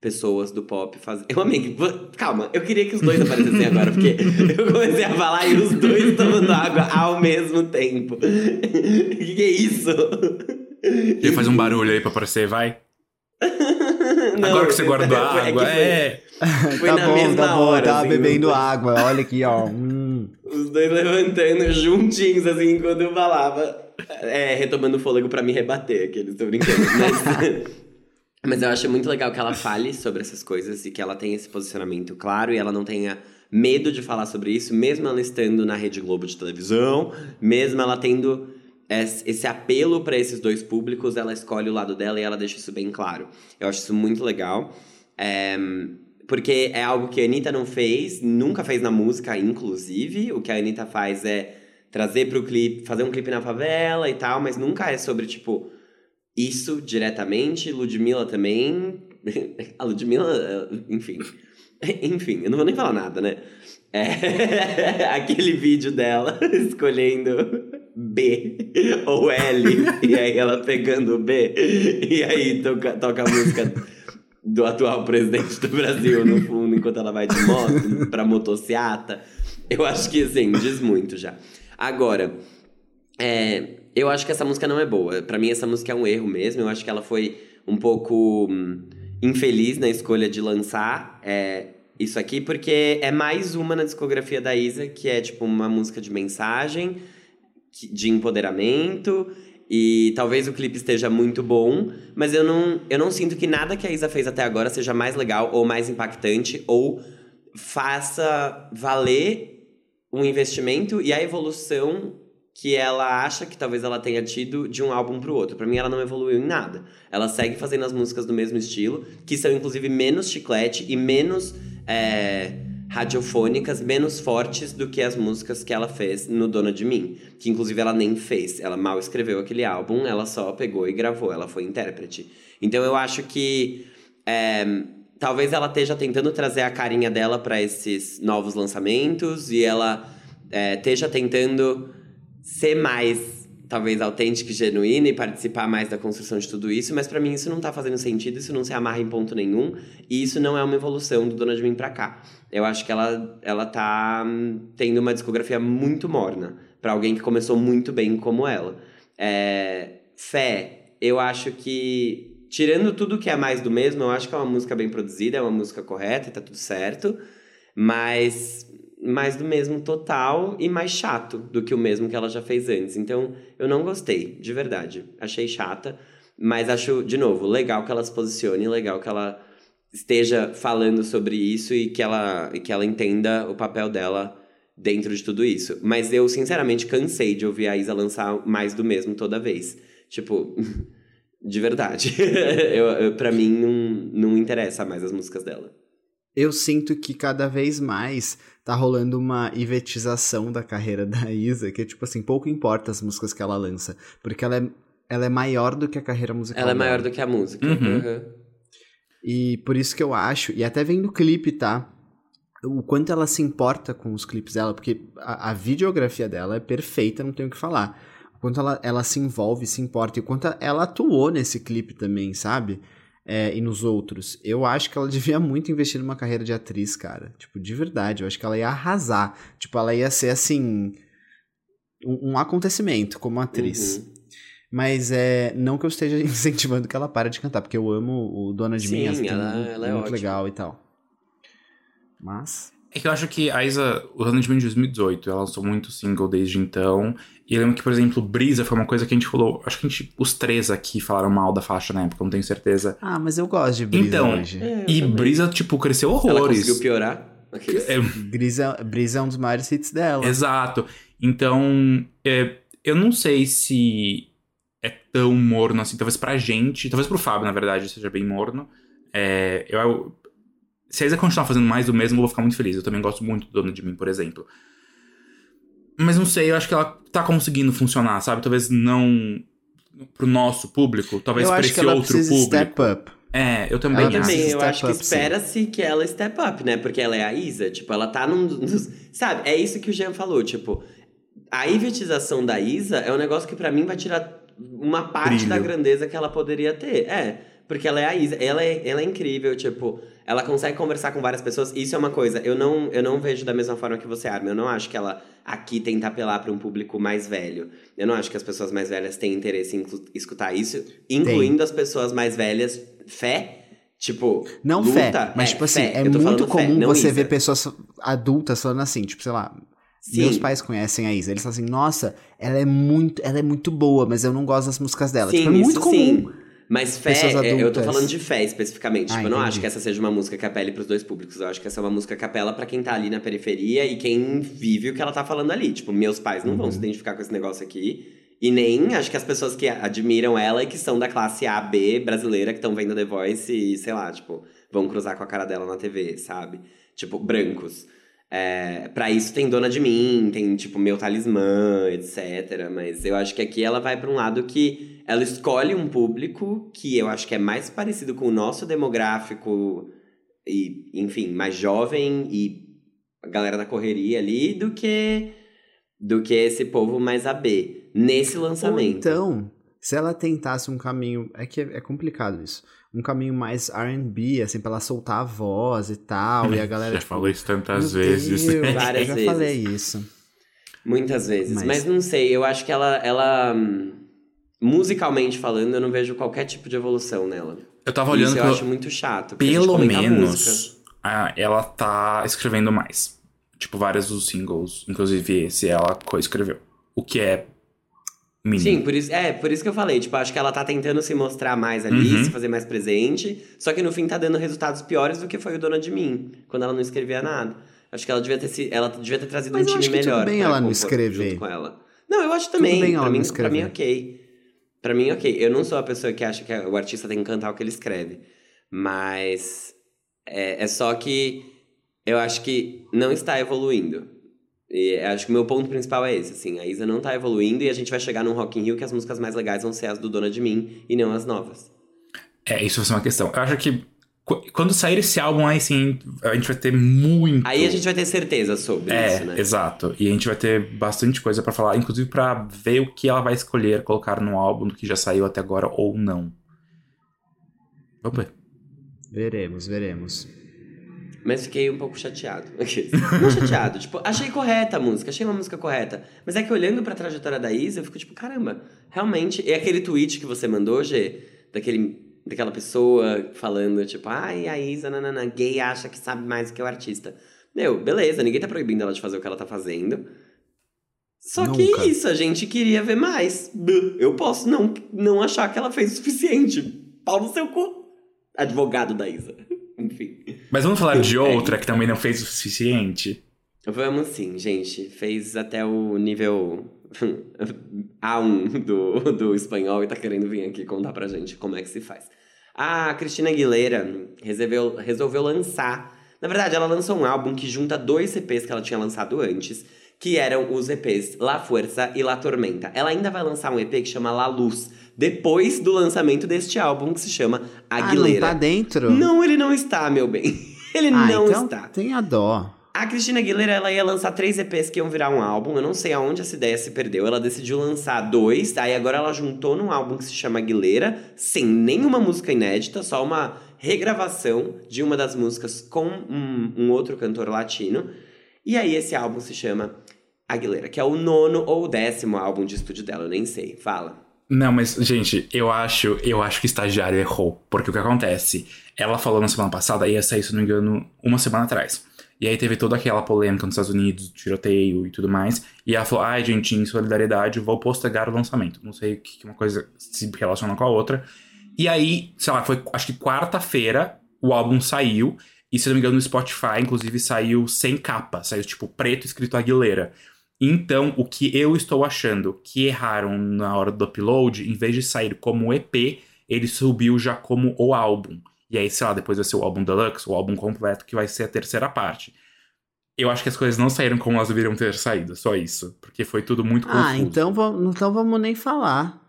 pessoas do pop fazer. Eu amei. Calma, eu queria que os dois aparecessem agora, porque eu comecei a falar e os dois tomando água ao mesmo tempo. O que, que é isso? Ele faz um barulho aí pra aparecer, vai. Não, agora que você guardou a é água, é. Foi tá na bom, mesma tá bom, hora. Tava assim, bebendo água, olha aqui, ó. Hum. Os dois levantando juntinhos, assim, enquanto eu falava. É, retomando fôlego pra me rebater, aqueles, tô brincando. Mas. Mas eu acho muito legal que ela fale sobre essas coisas e que ela tenha esse posicionamento claro e ela não tenha medo de falar sobre isso, mesmo ela estando na Rede Globo de televisão, mesmo ela tendo esse apelo para esses dois públicos, ela escolhe o lado dela e ela deixa isso bem claro. Eu acho isso muito legal. É, porque é algo que a Anitta não fez, nunca fez na música, inclusive. O que a Anitta faz é trazer pro clipe, fazer um clipe na favela e tal, mas nunca é sobre, tipo, isso diretamente, Ludmilla também. A Ludmilla, enfim. Enfim, eu não vou nem falar nada, né? É, aquele vídeo dela escolhendo B ou L, e aí ela pegando o B, e aí toca, toca a música do atual presidente do Brasil no fundo, enquanto ela vai de moto pra motociata. Eu acho que, assim, diz muito já. Agora, é, eu acho que essa música não é boa. Para mim, essa música é um erro mesmo. Eu acho que ela foi um pouco hum, infeliz na escolha de lançar é, isso aqui, porque é mais uma na discografia da Isa, que é tipo uma música de mensagem, de empoderamento. E talvez o clipe esteja muito bom, mas eu não, eu não sinto que nada que a Isa fez até agora seja mais legal ou mais impactante ou faça valer o investimento e a evolução que ela acha que talvez ela tenha tido de um álbum pro outro. Para mim, ela não evoluiu em nada. Ela segue fazendo as músicas do mesmo estilo, que são inclusive menos chiclete e menos é, radiofônicas, menos fortes do que as músicas que ela fez no Dona de Mim. Que inclusive ela nem fez. Ela mal escreveu aquele álbum, ela só pegou e gravou, ela foi intérprete. Então eu acho que. É, talvez ela esteja tentando trazer a carinha dela para esses novos lançamentos e ela é, esteja tentando ser mais talvez autêntica e genuína e participar mais da construção de tudo isso, mas para mim isso não tá fazendo sentido, isso não se amarra em ponto nenhum, e isso não é uma evolução do Dona de Mim pra cá. Eu acho que ela, ela tá hum, tendo uma discografia muito morna para alguém que começou muito bem como ela. É, Fé, eu acho que, tirando tudo que é mais do mesmo, eu acho que é uma música bem produzida, é uma música correta tá tudo certo, mas mais do mesmo total e mais chato do que o mesmo que ela já fez antes. Então, eu não gostei, de verdade. Achei chata, mas acho, de novo, legal que ela se posicione, legal que ela esteja falando sobre isso e que ela, e que ela entenda o papel dela dentro de tudo isso. Mas eu, sinceramente, cansei de ouvir a Isa lançar mais do mesmo toda vez. Tipo, de verdade. eu, eu, pra mim, não, não interessa mais as músicas dela. Eu sinto que cada vez mais tá rolando uma ivetização da carreira da Isa, que é tipo assim, pouco importa as músicas que ela lança, porque ela é, ela é maior do que a carreira musical. Ela é maior do que a música. Uhum. Uhum. E por isso que eu acho, e até vendo o clipe, tá? O quanto ela se importa com os clipes dela, porque a, a videografia dela é perfeita, não tenho o que falar. O quanto ela, ela se envolve, se importa, e o quanto ela atuou nesse clipe também, sabe? É, e nos outros. Eu acho que ela devia muito investir numa carreira de atriz, cara. Tipo, de verdade. Eu acho que ela ia arrasar. Tipo, ela ia ser assim. Um, um acontecimento como atriz. Uhum. Mas é. Não que eu esteja incentivando que ela pare de cantar, porque eu amo o Dona de Sim, Mim, ela- ela é muito ótima. legal e tal. Mas. É que eu acho que a Isa, o Dona de Mim de 2018, ela lançou muito single desde então. E eu lembro que, por exemplo, Brisa foi uma coisa que a gente falou. Acho que a gente, os três aqui falaram mal da faixa na época, não tenho certeza. Ah, mas eu gosto de Brisa Então, hoje. É, E também. Brisa, tipo, cresceu Ela horrores. conseguiu piorar. É, Brisa, Brisa é um dos maiores hits dela. Exato. Então, é, eu não sei se é tão morno assim. Talvez pra gente, talvez pro Fábio, na verdade, seja bem morno. É, eu, se a Isa continuar fazendo mais do mesmo, eu vou ficar muito feliz. Eu também gosto muito do Dona de Mim, por exemplo. Mas não sei, eu acho que ela tá conseguindo funcionar, sabe? Talvez não pro nosso público, talvez eu pra acho esse que ela outro precisa público. step up. É, eu também Ela acho. Também, eu acho que espera-se que ela step up, né? Porque ela é a Isa, tipo, ela tá num dos... Sabe, é isso que o Jean falou, tipo... A ivetização da Isa é um negócio que pra mim vai tirar uma parte Brilho. da grandeza que ela poderia ter. É, porque ela é a Isa, ela é, ela é incrível, tipo... Ela consegue conversar com várias pessoas, isso é uma coisa, eu não, eu não vejo da mesma forma que você, Armin. Eu não acho que ela aqui tenta apelar pra um público mais velho. Eu não acho que as pessoas mais velhas têm interesse em escutar isso, incluindo as pessoas mais velhas, fé... Tipo, Não luta, fé, mas é, tipo assim, fé. é muito fé, comum não você Isa. ver pessoas adultas falando assim, tipo, sei lá, Sim. meus pais conhecem a Isa, eles falam assim, nossa, ela é muito, ela é muito boa, mas eu não gosto das músicas dela. Sim, tipo, é muito comum. sim. Mas fé, é, eu tô falando de fé especificamente. Ah, tipo, eu não entendi. acho que essa seja uma música que apele pros dois públicos. Eu acho que essa é uma música que apela pra quem tá ali na periferia e quem vive o que ela tá falando ali. Tipo, meus pais não Uhum. vão se identificar com esse negócio aqui. E nem acho que as pessoas que admiram ela e que são da classe A, B brasileira, que estão vendo The Voice e, sei lá, tipo, vão cruzar com a cara dela na TV, sabe? Tipo, brancos. É, pra isso tem Dona de Mim, tem, tipo, Meu Talismã, etc. Mas eu acho que aqui ela vai pra um lado que ela escolhe um público que eu acho que é mais parecido com o nosso demográfico e, enfim, mais jovem e a galera da correria ali do que do que esse povo mais AB nesse Ou lançamento. então, se ela tentasse um caminho, é que é, é complicado isso, um caminho mais R&B, assim, pra ela soltar a voz e tal, e a galera, Já tipo, falou isso tantas vezes. Deus, Várias eu já vezes. falei isso. Muitas vezes. Mas... Mas- não sei, eu acho que ela, ela. hum, Musicalmente falando, eu não vejo qualquer tipo de evolução nela. Eu tava Isso olhando eu pelo, acho muito chato. a pelo a música. menos ah, ela tá escrevendo mais. Tipo, vários dos singles, inclusive esse ela coescreveu. O que é mínimo. Sim, por isso, é, por isso que eu falei, tipo, acho que ela tá tentando se mostrar mais ali, Uhum. se fazer mais presente, só que no fim tá dando resultados piores do que foi o Dona de Mim, quando ela não escrevia nada. Acho que ela devia ter, se, ela devia ter trazido Mas um eu time acho que tudo melhor. bem pra ela não escrever. junto com ela. Não, eu acho também. bem ela pra, não mim, pra mim, escrever. ok. Pra mim, ok. Eu não sou a pessoa que acha que o artista tem que cantar o que ele escreve. Mas é, é só que eu acho que não está evoluindo. E acho que o meu ponto principal é esse, assim, a Isa não tá evoluindo e a gente vai chegar num Rock in Rio que as músicas mais legais vão ser as do Dona de Mim e não as novas. É, isso vai ser uma questão. Eu acho que Quando sair esse álbum, aí sim, a gente vai ter muito. Aí a gente vai ter certeza sobre é, isso, né? Exato. E a gente vai ter bastante coisa para falar, inclusive para ver o que ela vai escolher colocar no álbum do que já saiu até agora ou não. Vamos ver. Veremos, veremos. Mas fiquei um pouco chateado. Não chateado, tipo, achei correta a música, achei uma música correta. Mas é que olhando pra trajetória da Isa, eu fico tipo, caramba, realmente. É aquele tweet que você mandou, G, daquele, daquela pessoa falando, tipo, ai, a Isa, nanana, gay acha que sabe mais do que o artista. Meu, beleza, ninguém tá proibindo ela de fazer o que ela tá fazendo. Só Nunca. que isso, a gente queria ver mais. Eu posso não, não achar que ela fez o suficiente. Pau no seu cu. Advogado da Isa. Enfim. Mas vamos falar de É. outra que também não fez o suficiente? Vamos sim, gente. Fez até o nível A1 do, do espanhol e tá querendo vir aqui contar pra gente como é que se faz. A Cristina Aguilera resolveu, resolveu lançar. Na verdade, ela lançou um álbum que junta dois EPs que ela tinha lançado antes, que eram os EPs La Fuerza e La Tormenta. Ela ainda vai lançar um EP que chama La Luz, depois do lançamento deste álbum que se chama Aguilera. Ah, não tá dentro? Não, ele não está, meu bem. Ele ah, não então está. Tenha dó. A Cristina Aguilera, ela ia lançar três EPs que iam virar um álbum. Eu não sei aonde essa ideia se perdeu. Ela decidiu lançar dois, aí agora ela juntou num álbum que se chama Aguilera, sem nenhuma música inédita, só uma regravação de uma das músicas com um, um outro cantor latino. E aí esse álbum se chama Aguilera, que é o nono ou o décimo álbum de estúdio dela, eu nem sei. Fala. Não, mas, gente, eu acho, eu acho que o estagiário errou. Porque o que acontece? Ela falou na semana passada, ia sair, se não me engano, uma semana atrás. E aí teve toda aquela polêmica nos Estados Unidos, tiroteio e tudo mais. E ela falou, ai, gente, em solidariedade, vou postergar o lançamento. Não sei que uma coisa se relaciona com a outra. E aí, sei lá, foi acho que quarta-feira o álbum saiu. E se não me engano, no Spotify, inclusive, saiu sem capa. Saiu, tipo, preto escrito Aguilera. Então, o que eu estou achando que erraram na hora do upload, em vez de sair como EP, ele subiu já como o álbum. E aí, sei lá, depois vai ser o álbum deluxe, o álbum completo, que vai ser a terceira parte. Eu acho que as coisas não saíram como elas deveriam ter saído, só isso. Porque foi tudo muito confuso. Ah, então, então vamos nem falar.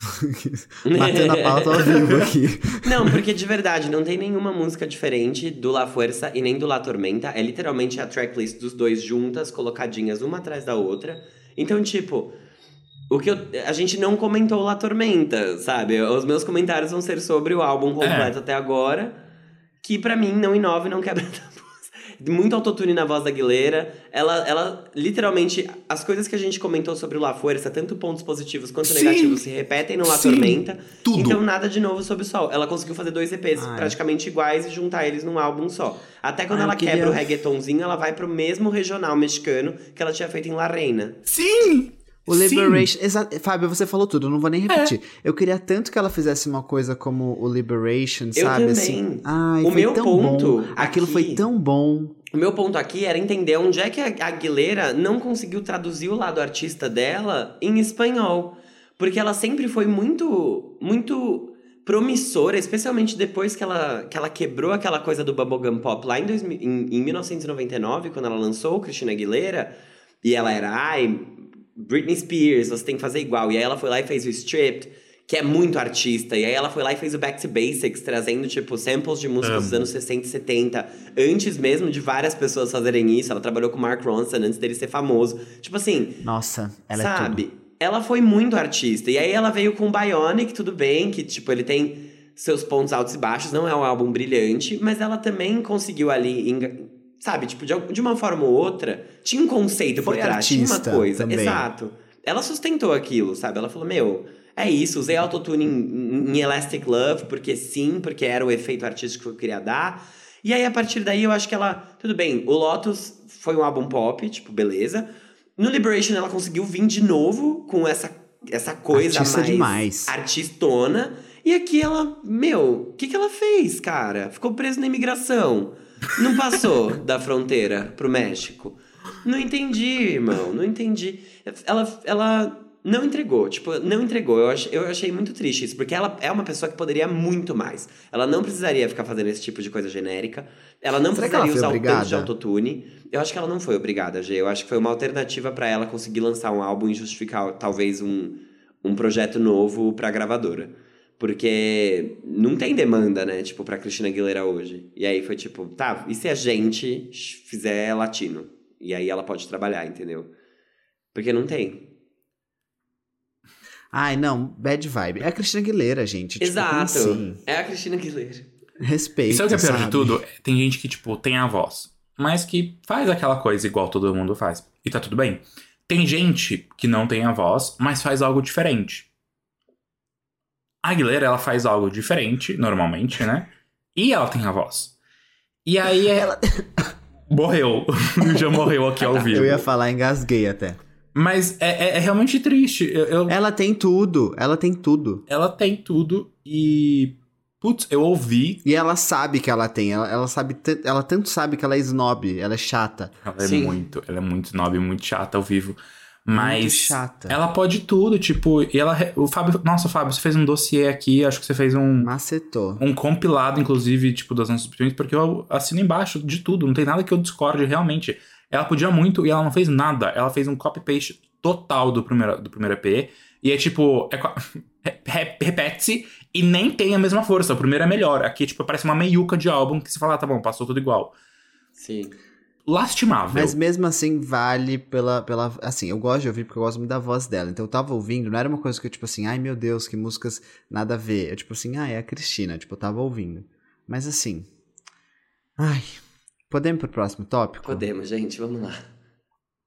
Matando a pauta ao vivo aqui. Não, porque de verdade, não tem nenhuma música diferente do La Fuerza e nem do La Tormenta. É literalmente a tracklist dos dois juntas, colocadinhas uma atrás da outra. Então, tipo, o que eu, a gente não comentou La Tormenta, sabe? Os meus comentários vão ser sobre o álbum completo até agora, que pra mim não inova e não quebra. Muito autotune na voz da Aguilera. Ela, ela, literalmente, as coisas que a gente comentou sobre o La Fuerza, tanto pontos positivos quanto Sim. negativos, se repetem no La Sim. Tormenta. Tudo. Então, nada de novo sob o sol. Ela conseguiu fazer dois EPs Ai. praticamente iguais e juntar eles num álbum só. Até quando eu ela quebra o reggaetonzinho, ela vai pro mesmo regional mexicano que ela tinha feito em La Reina. Sim! O. Liberation. Fábio, você falou tudo, eu não vou nem repetir. Eu queria tanto que ela fizesse uma coisa como o Liberation, Eu sabe? também. Assim. Ai, O meu ponto bom. Aquilo aqui- foi tão bom. O meu ponto aqui era entender onde é que a Aguilera não conseguiu traduzir o lado artista dela em espanhol. Porque ela sempre foi muito, muito promissora, especialmente depois que ela, que ela quebrou aquela coisa do bubblegum pop lá em, 2000 em, em 1999, quando ela lançou o Christina Aguilera. E ela era, ai, Britney Spears, você tem que fazer igual. E aí ela foi lá e fez o Stripped, que é muito artista. E aí ela foi lá e fez o Back to Basics, trazendo, tipo, samples de músicas dos anos 60 e 70. Antes mesmo de várias pessoas fazerem isso. Ela trabalhou com o Mark Ronson antes dele ser famoso. Tipo assim, Nossa, ela é sabe? Ela foi muito artista. E aí ela veio com o Bionic, tudo bem, que, tipo, ele tem seus pontos altos e baixos. Não é um álbum brilhante, mas ela também conseguiu ali... Sabe, tipo, de, de uma forma ou outra, tinha um conceito por Foi trás, tinha uma coisa. também. Exato. Ela sustentou aquilo, sabe? Ela falou, meu, é isso, usei autotune em, em Elastic Love, porque sim, porque era o efeito artístico que eu queria dar. E aí, a partir daí, eu acho que ela. Tudo bem, o Lotus foi um álbum pop, tipo, beleza. No Liberation, ela conseguiu vir de novo com essa, essa coisa Artista mais demais. artistona. E aqui ela, meu, o que, que ela fez, cara? Ficou preso na imigração. Não passou da fronteira pro México. Não entendi, irmão, não entendi. Ela, ela não entregou, tipo, não entregou. Eu, ach, eu achei muito triste isso, porque ela é uma pessoa que poderia muito mais. Ela não precisaria ficar fazendo esse tipo de coisa genérica. Ela não Será ela precisaria foi usar o obrigada? tanto de autotune. Eu acho que ela não foi obrigada, Gê. Eu acho que foi uma alternativa pra ela conseguir lançar um álbum e justificar talvez um, um projeto novo pra gravadora. Porque não tem demanda, né? Tipo, pra Cristina Aguilera hoje. E aí foi tipo, tá, e se a gente fizer latino? E aí ela pode trabalhar, entendeu? Porque não tem. Ai, não, bad vibe. É a Cristina Aguilera, gente. Tipo, Exato. assim? É a Cristina Aguilera. Respeito. E sabe o que é pior sabe? de tudo? Tem gente que, tipo, tem a voz, mas que faz aquela coisa igual todo mundo faz. E tá tudo bem. Tem gente que não tem a voz, mas faz algo diferente. A Aguilera, ela faz algo diferente, normalmente, né? E ela tem a voz. E aí ela. Morreu. Já morreu aqui ao vivo. Eu ia falar, engasguei até. Mas é, é- é realmente triste. Eu, eu- Ela tem tudo, ela tem tudo. Ela tem tudo e. Putz, eu ouvi. E ela sabe que ela tem, ela, ela sabe, ela tanto sabe que ela é snob, ela é chata. Ela é Sim. muito, ela é muito snob, muito chata ao vivo. Muito Mas chata. ela pode tudo, tipo, e ela. O Fábio. Nossa, Fábio, você fez um dossiê aqui, acho que você fez um. Macetou. Um compilado, inclusive, tipo, das nossas opiniões, porque eu assino embaixo de tudo, não tem nada que eu discorde realmente. Ela podia muito e ela não fez nada. Ela fez um copy-paste total do primeiro, do primeiro EP. E é tipo, é, repete-se e nem tem a mesma força. O primeiro é melhor. Aqui, tipo, parece uma meiuca de álbum que você fala, ah, tá bom, passou tudo igual. Sim. Lastimável. Mas mesmo assim, vale pela, pela. Assim, eu gosto de ouvir porque eu gosto muito da voz dela. Então eu tava ouvindo, não era uma coisa que eu, tipo assim, ai meu Deus, que músicas nada a ver. Eu, tipo assim, ah, é a Cristina. Tipo, eu tava ouvindo. Mas assim. Ai. Podemos ir pro próximo tópico? Podemos, gente, vamos lá.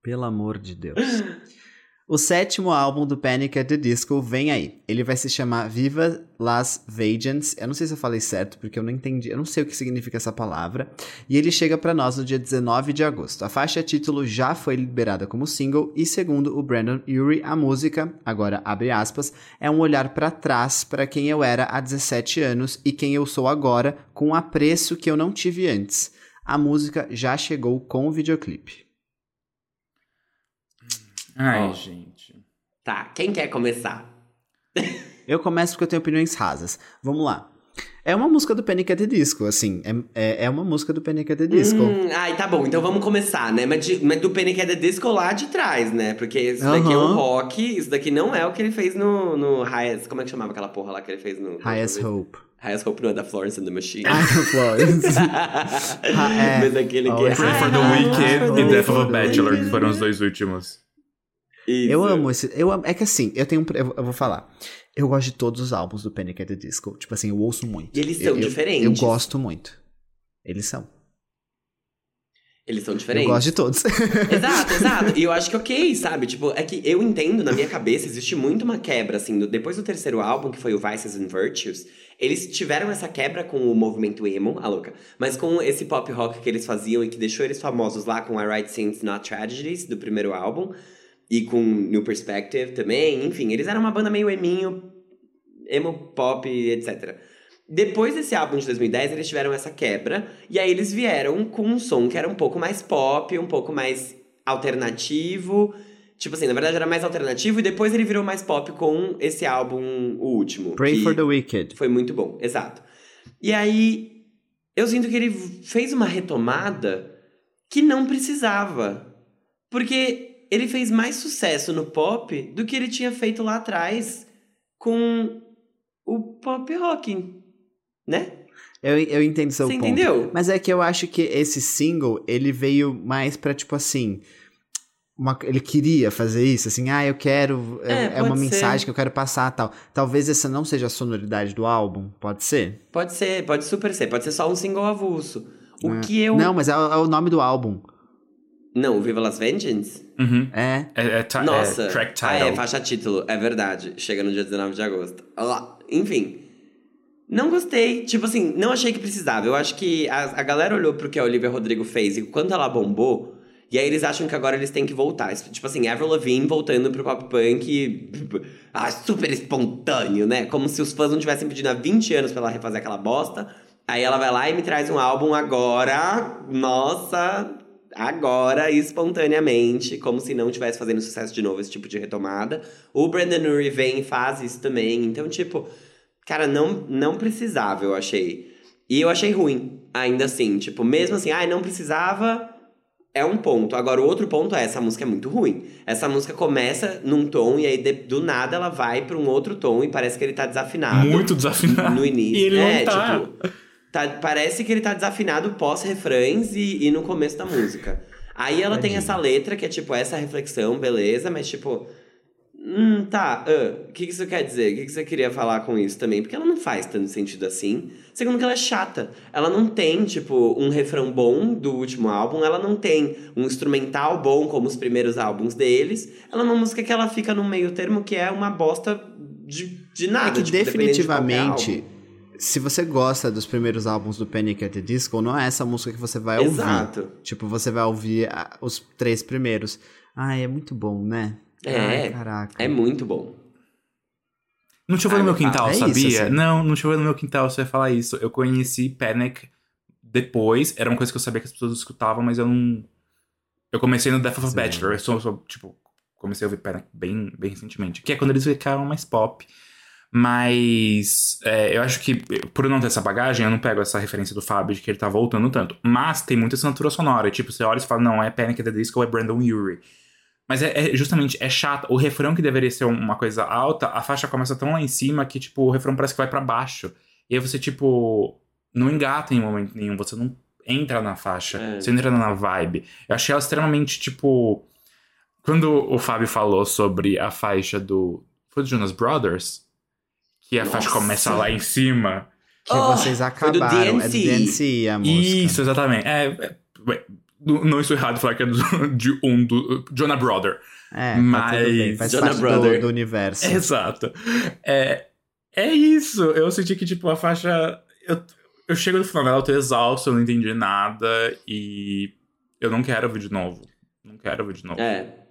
Pelo amor de Deus. O sétimo álbum do Panic! at the Disco vem aí. Ele vai se chamar Viva Las Vagans. Eu não sei se eu falei certo, porque eu não entendi. Eu não sei o que significa essa palavra. E ele chega pra nós no dia 19 de agosto. A faixa título já foi liberada como single. E segundo o Brandon Urie, a música, agora abre aspas, é um olhar pra trás para quem eu era há 17 anos e quem eu sou agora, com um apreço que eu não tive antes. A música já chegou com o videoclipe. Ai, Ó. gente. Tá, quem quer começar? Eu começo porque eu tenho opiniões rasas. Vamos lá. É uma música do Panic! at the Disco, assim. É, é, é uma música do Panic! at the Disco. Hum, ai, tá bom, então vamos começar, né? Mas, de- mas do Panic! at the Disco lá de trás, né? Porque isso daqui é um rock, isso daqui não é o que ele fez no, no Highest... Como é que chamava aquela porra lá que ele fez no... Highest Hope. Highest Hope não é da Florence and the Machine. Ai, Florence. é. Mas aquele que é... Always Pray for the Wicked ai, e Death of a. Bachelor, que foram os dois últimos. Isso. Eu amo esse. Eu amo, é que assim, eu tenho. um- Eu, eu vou falar. Eu gosto de todos os álbuns do Panic! at the Disco. Tipo assim, eu ouço muito. E eles Eu- são eu- diferentes. Eu gosto muito. Eles são. Eles são Eu diferentes. gosto de todos. Exato, exato. E eu acho que ok, sabe? Tipo, é que eu entendo, na minha cabeça, existe muito uma quebra, assim. do- depois do terceiro álbum, que foi o Vices and Virtues, eles tiveram essa quebra com o movimento emo, a louca. Mas com esse pop rock que eles faziam e que deixou eles famosos lá com I Write Scenes Not Tragedies, do primeiro álbum. E com New Perspective também. Enfim, eles eram uma banda meio eminho, emo pop, etc. Depois desse álbum de 2010, eles tiveram essa quebra. E aí eles vieram com um som que era um pouco mais pop, um pouco mais alternativo. Tipo assim, na verdade era mais alternativo. E depois ele virou mais pop com esse álbum, o último. Pray for the Wicked. Foi muito bom, exato. E aí, eu sinto que ele fez uma retomada que não precisava. Porque ele fez mais sucesso no pop do que ele tinha feito lá atrás com o pop rock, né? Eu, eu entendo seu Você ponto. entendeu? Mas é que eu acho que esse single, ele veio mais pra, tipo assim. uma- ele queria fazer isso, assim, ah, eu quero. É, É, é uma ser. mensagem que eu quero passar tal. Talvez essa não seja a sonoridade do álbum, pode ser? Pode ser, pode super ser. Pode ser só um single avulso. O É. que eu... Não, mas é, é o nome do álbum. Não, Viva Las Vengeance? Uhum. É. É, é, ta- é Nossa. track Ah, title. é, faixa título. É verdade. Chega no dia 19 de agosto. Lá. Enfim. Não gostei. Tipo assim, não achei que precisava. Eu acho que a, a galera olhou pro que a Olivia Rodrigo fez e quando ela bombou. E aí eles acham que agora eles têm que voltar. Tipo assim, Avril Lavigne voltando pro pop punk. Ah, super espontâneo, né? Como se os fãs não tivessem pedido há 20 anos pra ela refazer aquela bosta. Aí ela vai lá e me traz um álbum agora. Nossa, agora, espontaneamente, como se não estivesse fazendo sucesso de novo, esse tipo de retomada. O Brandon Urie vem e faz isso também. Então, tipo, cara, não, não precisava, eu achei. E eu achei ruim, ainda assim. Tipo, mesmo assim, ai, não precisava, é um ponto. Agora, o outro ponto é, essa música é muito ruim. Essa música começa num tom e aí de- do nada ela vai pra um outro tom e parece que ele tá desafinado. Muito desafinado. No início. E ele é, não tá. tipo, tá- parece que ele tá desafinado pós-refrães e, e no começo da música. Aí ela tem Tadinho. essa letra que é tipo essa reflexão, beleza, mas tipo. Hum, tá. O que, que isso quer dizer? O que, que você queria falar com isso também? Porque ela não faz tanto sentido assim. Segundo que ela é chata. Ela não tem, tipo, um refrão bom do último álbum. Ela não tem um instrumental bom como os primeiros álbuns deles. Ela é uma música que ela fica no meio termo que é uma bosta de, de É nada. que tipo, de definitivamente, álbum. Se você gosta dos primeiros álbuns do Panic! at the Disco, não é essa música que você vai ouvir. Exato. Tipo, você vai ouvir os três primeiros. Ai, é muito bom, né? É, Ai, caraca. É muito bom. Não choveu no meu quintal, É isso, sabia? assim. Não, não choveu no meu quintal, você ia falar isso. Eu conheci Panic depois, era uma coisa que eu sabia que as pessoas escutavam, mas eu não. Eu comecei no Death of a. Bachelor, eu sou, sou, tipo, comecei a ouvir Panic bem, bem recentemente. Que é quando eles ficaram mais pop. Mas é, eu acho que, por não ter essa bagagem, eu não pego essa referência do Fábio de que ele tá voltando tanto. Mas tem muita assinatura sonora. Tipo, você olha e fala, não, é Panic! at the Disco ou é Brandon Urie. Mas é, é justamente, é chato. O refrão que deveria ser uma coisa alta, a faixa começa tão lá em cima que, tipo, o refrão parece que vai pra baixo. E aí você, tipo, não engata em momento nenhum. Você não entra na faixa. É. Você entra na vibe. Eu achei ela extremamente, tipo... Quando o Fábio falou sobre a faixa do... Foi do Jonas Brothers? Que a faixa Nossa. começa lá em cima. Que Oh, vocês foi do acabaram. É do DNC. DNC a música. Isso, exatamente. É, é, não não estou errado falar que é do, de um do Jonah Brother. É, Mas- tá tudo bem. Faz Jonah parte Brother. do, do universo. Exato. É, é isso. Eu senti que, tipo, a faixa. Eu, eu chego no final dela, eu tô exausto, eu não entendi nada e eu não quero ouvir de novo. Não quero ouvir de novo. É.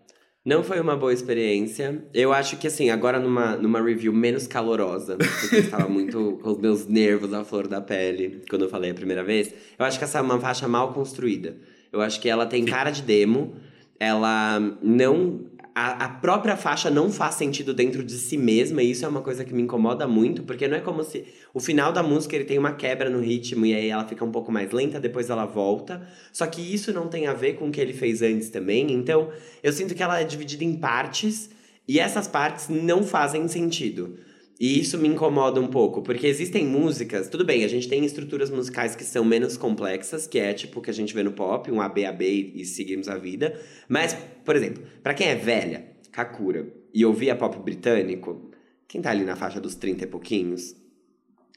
Não foi uma boa experiência. Eu acho que, assim, agora numa, numa review menos calorosa, porque eu estava muito com os meus nervos à flor da pele quando eu falei a primeira vez, eu acho que essa é uma faixa mal construída. Eu acho que ela tem cara de demo, ela não. A, a própria faixa não faz sentido dentro de si mesma, e isso é uma coisa que me incomoda muito, porque não é como se. O final da música ele tem uma quebra no ritmo e aí ela fica um pouco mais lenta, depois ela volta. Só que isso não tem a ver com o que ele fez antes também. Então, eu sinto que ela é dividida em partes e essas partes não fazem sentido. E isso me incomoda um pouco, porque existem músicas, tudo bem, a gente tem estruturas musicais que são menos complexas, que é tipo o que a gente vê no pop, um ABAB e seguimos a vida. Mas, por exemplo, pra quem é velha, Kakura, e ouvia pop britânico, quem tá ali na faixa dos 30 e pouquinhos,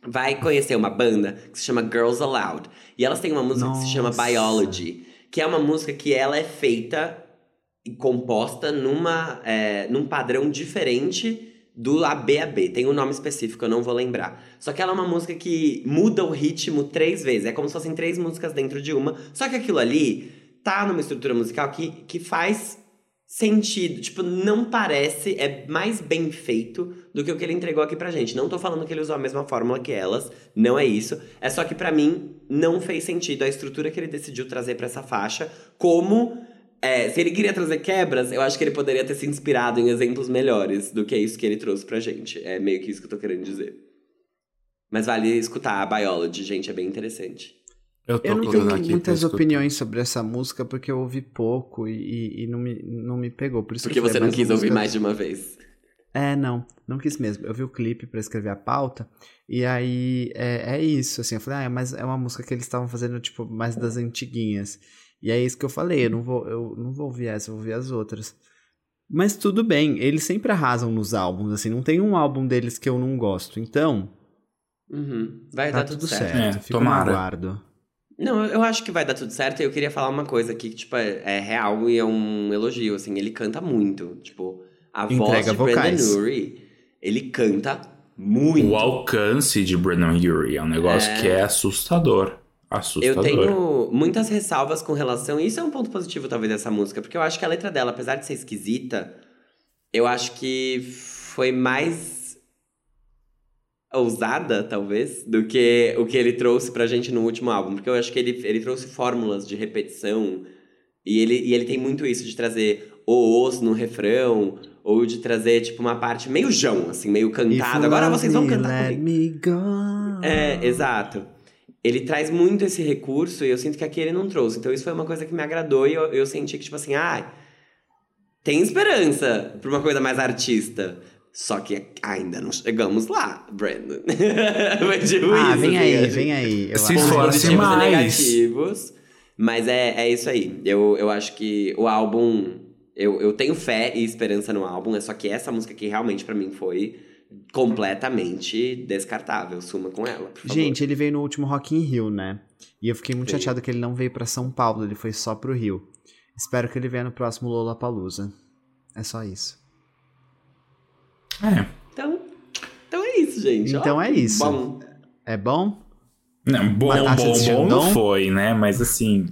vai conhecer uma banda que se chama Girls Aloud. E elas têm uma música que se chama Nossa. Biology, que é uma música que ela é feita e composta numa, é, num padrão diferente do ABAB. Tem um nome específico, eu não vou lembrar. Só que ela é uma música que muda o ritmo três vezes. É como se fossem três músicas dentro de uma. Só que aquilo ali tá numa estrutura musical que, que faz sentido. Tipo, não parece, é mais bem feito do que o que ele entregou aqui pra gente. Não tô falando que ele usou a mesma fórmula que elas, não é isso. É só que pra mim não fez sentido a estrutura que ele decidiu trazer pra essa faixa, como é, se ele queria trazer quebras, eu acho que ele poderia ter se inspirado em exemplos melhores do que isso que ele trouxe pra gente. É meio que isso que eu tô querendo dizer. Mas vale escutar a Biology, gente, é bem interessante. Eu tô Eu não tenho aqui muitas opiniões sobre essa música porque eu ouvi pouco e, e- e não, me, não me pegou. Por isso Porque que eu você não quis ouvir música- mais de uma vez. É, não, não quis mesmo. Eu vi o clipe pra escrever a pauta e aí é, é isso, assim. Eu falei, ah, mas é uma música que eles estavam fazendo, tipo, mais das antiguinhas. E é isso que eu falei, eu não vou, eu não vou ouvir essa, eu vou ouvir as outras. Mas tudo bem, eles sempre arrasam nos álbuns, assim, não tem um álbum deles que eu não gosto. Então, Uhum. Vai tá dar tudo tudo certo. certo. É, Fico tomara. no aguardo. Não, eu- acho que vai dar tudo certo. E eu queria falar uma coisa aqui que, tipo, é, é real e é um elogio, assim. Ele canta muito. Tipo, a voz Entrega de vocais. Brandon Urie, ele canta muito. O alcance de Brandon Urie é um negócio É. que é assustador. Assustador. Eu tenho muitas ressalvas com relação. Isso é um ponto positivo, talvez, dessa música. Porque eu acho que a letra dela, apesar de ser esquisita, eu acho que foi mais ousada, talvez, do que o que ele trouxe pra gente no último álbum. Porque eu acho que ele, ele trouxe fórmulas de repetição. E ele, e ele tem muito isso de trazer os no refrão. Ou de trazer, tipo, uma parte meio João, assim, meio cantado. Agora vocês vão cantar comigo. É, exato. Ele traz muito esse recurso e eu sinto que aqui ele não trouxe. Então isso foi uma coisa que me agradou e eu, eu senti que, tipo assim, ah, tem esperança pra uma coisa mais artista. Só que ainda não chegamos lá, Brandon. Foi tipo ah, isso, vem assim, aí, acho. vem aí. Eu Se acho. for- positivos Esforce e mais. negativos. Mas é, é isso aí. Eu, eu acho que o álbum. Eu, eu tenho fé e esperança no álbum, é só que essa música aqui realmente pra mim foi completamente descartável. Suma com ela, por favor. Gente, ele veio no último Rock in Rio, né? E eu fiquei muito Veio. chateado que ele não veio pra São Paulo, ele foi só pro Rio. Espero que ele venha no próximo Lollapalooza. É só isso. É. Então, então é isso, gente. Então Ó, é isso. Bom, É bom? Não, bom, bom, bom não foi, né? Mas assim.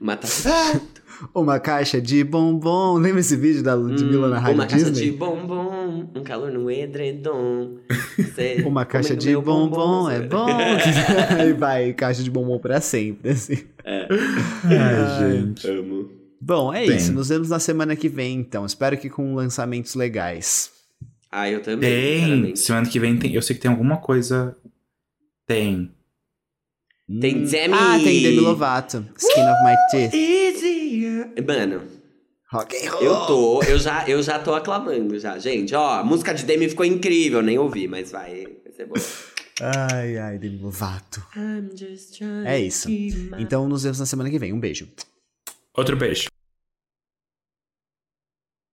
matar. Uma caixa de bombom. Lembra esse vídeo da Ludmilla na Rádio Hum, uma caixa Disney? de bombom, um calor no edredom. Uma caixa de meu bombom, é bom. Aí vai, caixa de bombom pra sempre, assim. Ai, gente. Amo. Bom, é Tem. isso. Nos vemos na semana que vem, então. Espero que com lançamentos legais. Ah, eu também. Tem. Semana que vem tem. Eu sei que tem alguma coisa. Tem. Tem Demi. Ah, tem Demi Lovato. Skin of My Teeth. Easier. Mano, Rock and roll. eu tô, eu já, eu já tô aclamando já. Gente, ó, a música de Demi ficou incrível, nem ouvi, mas vai, vai ser boa. Ai, ai, Demi Lovato. I'm just trying É isso. Então nos vemos na semana que vem. Um beijo. Outro beijo.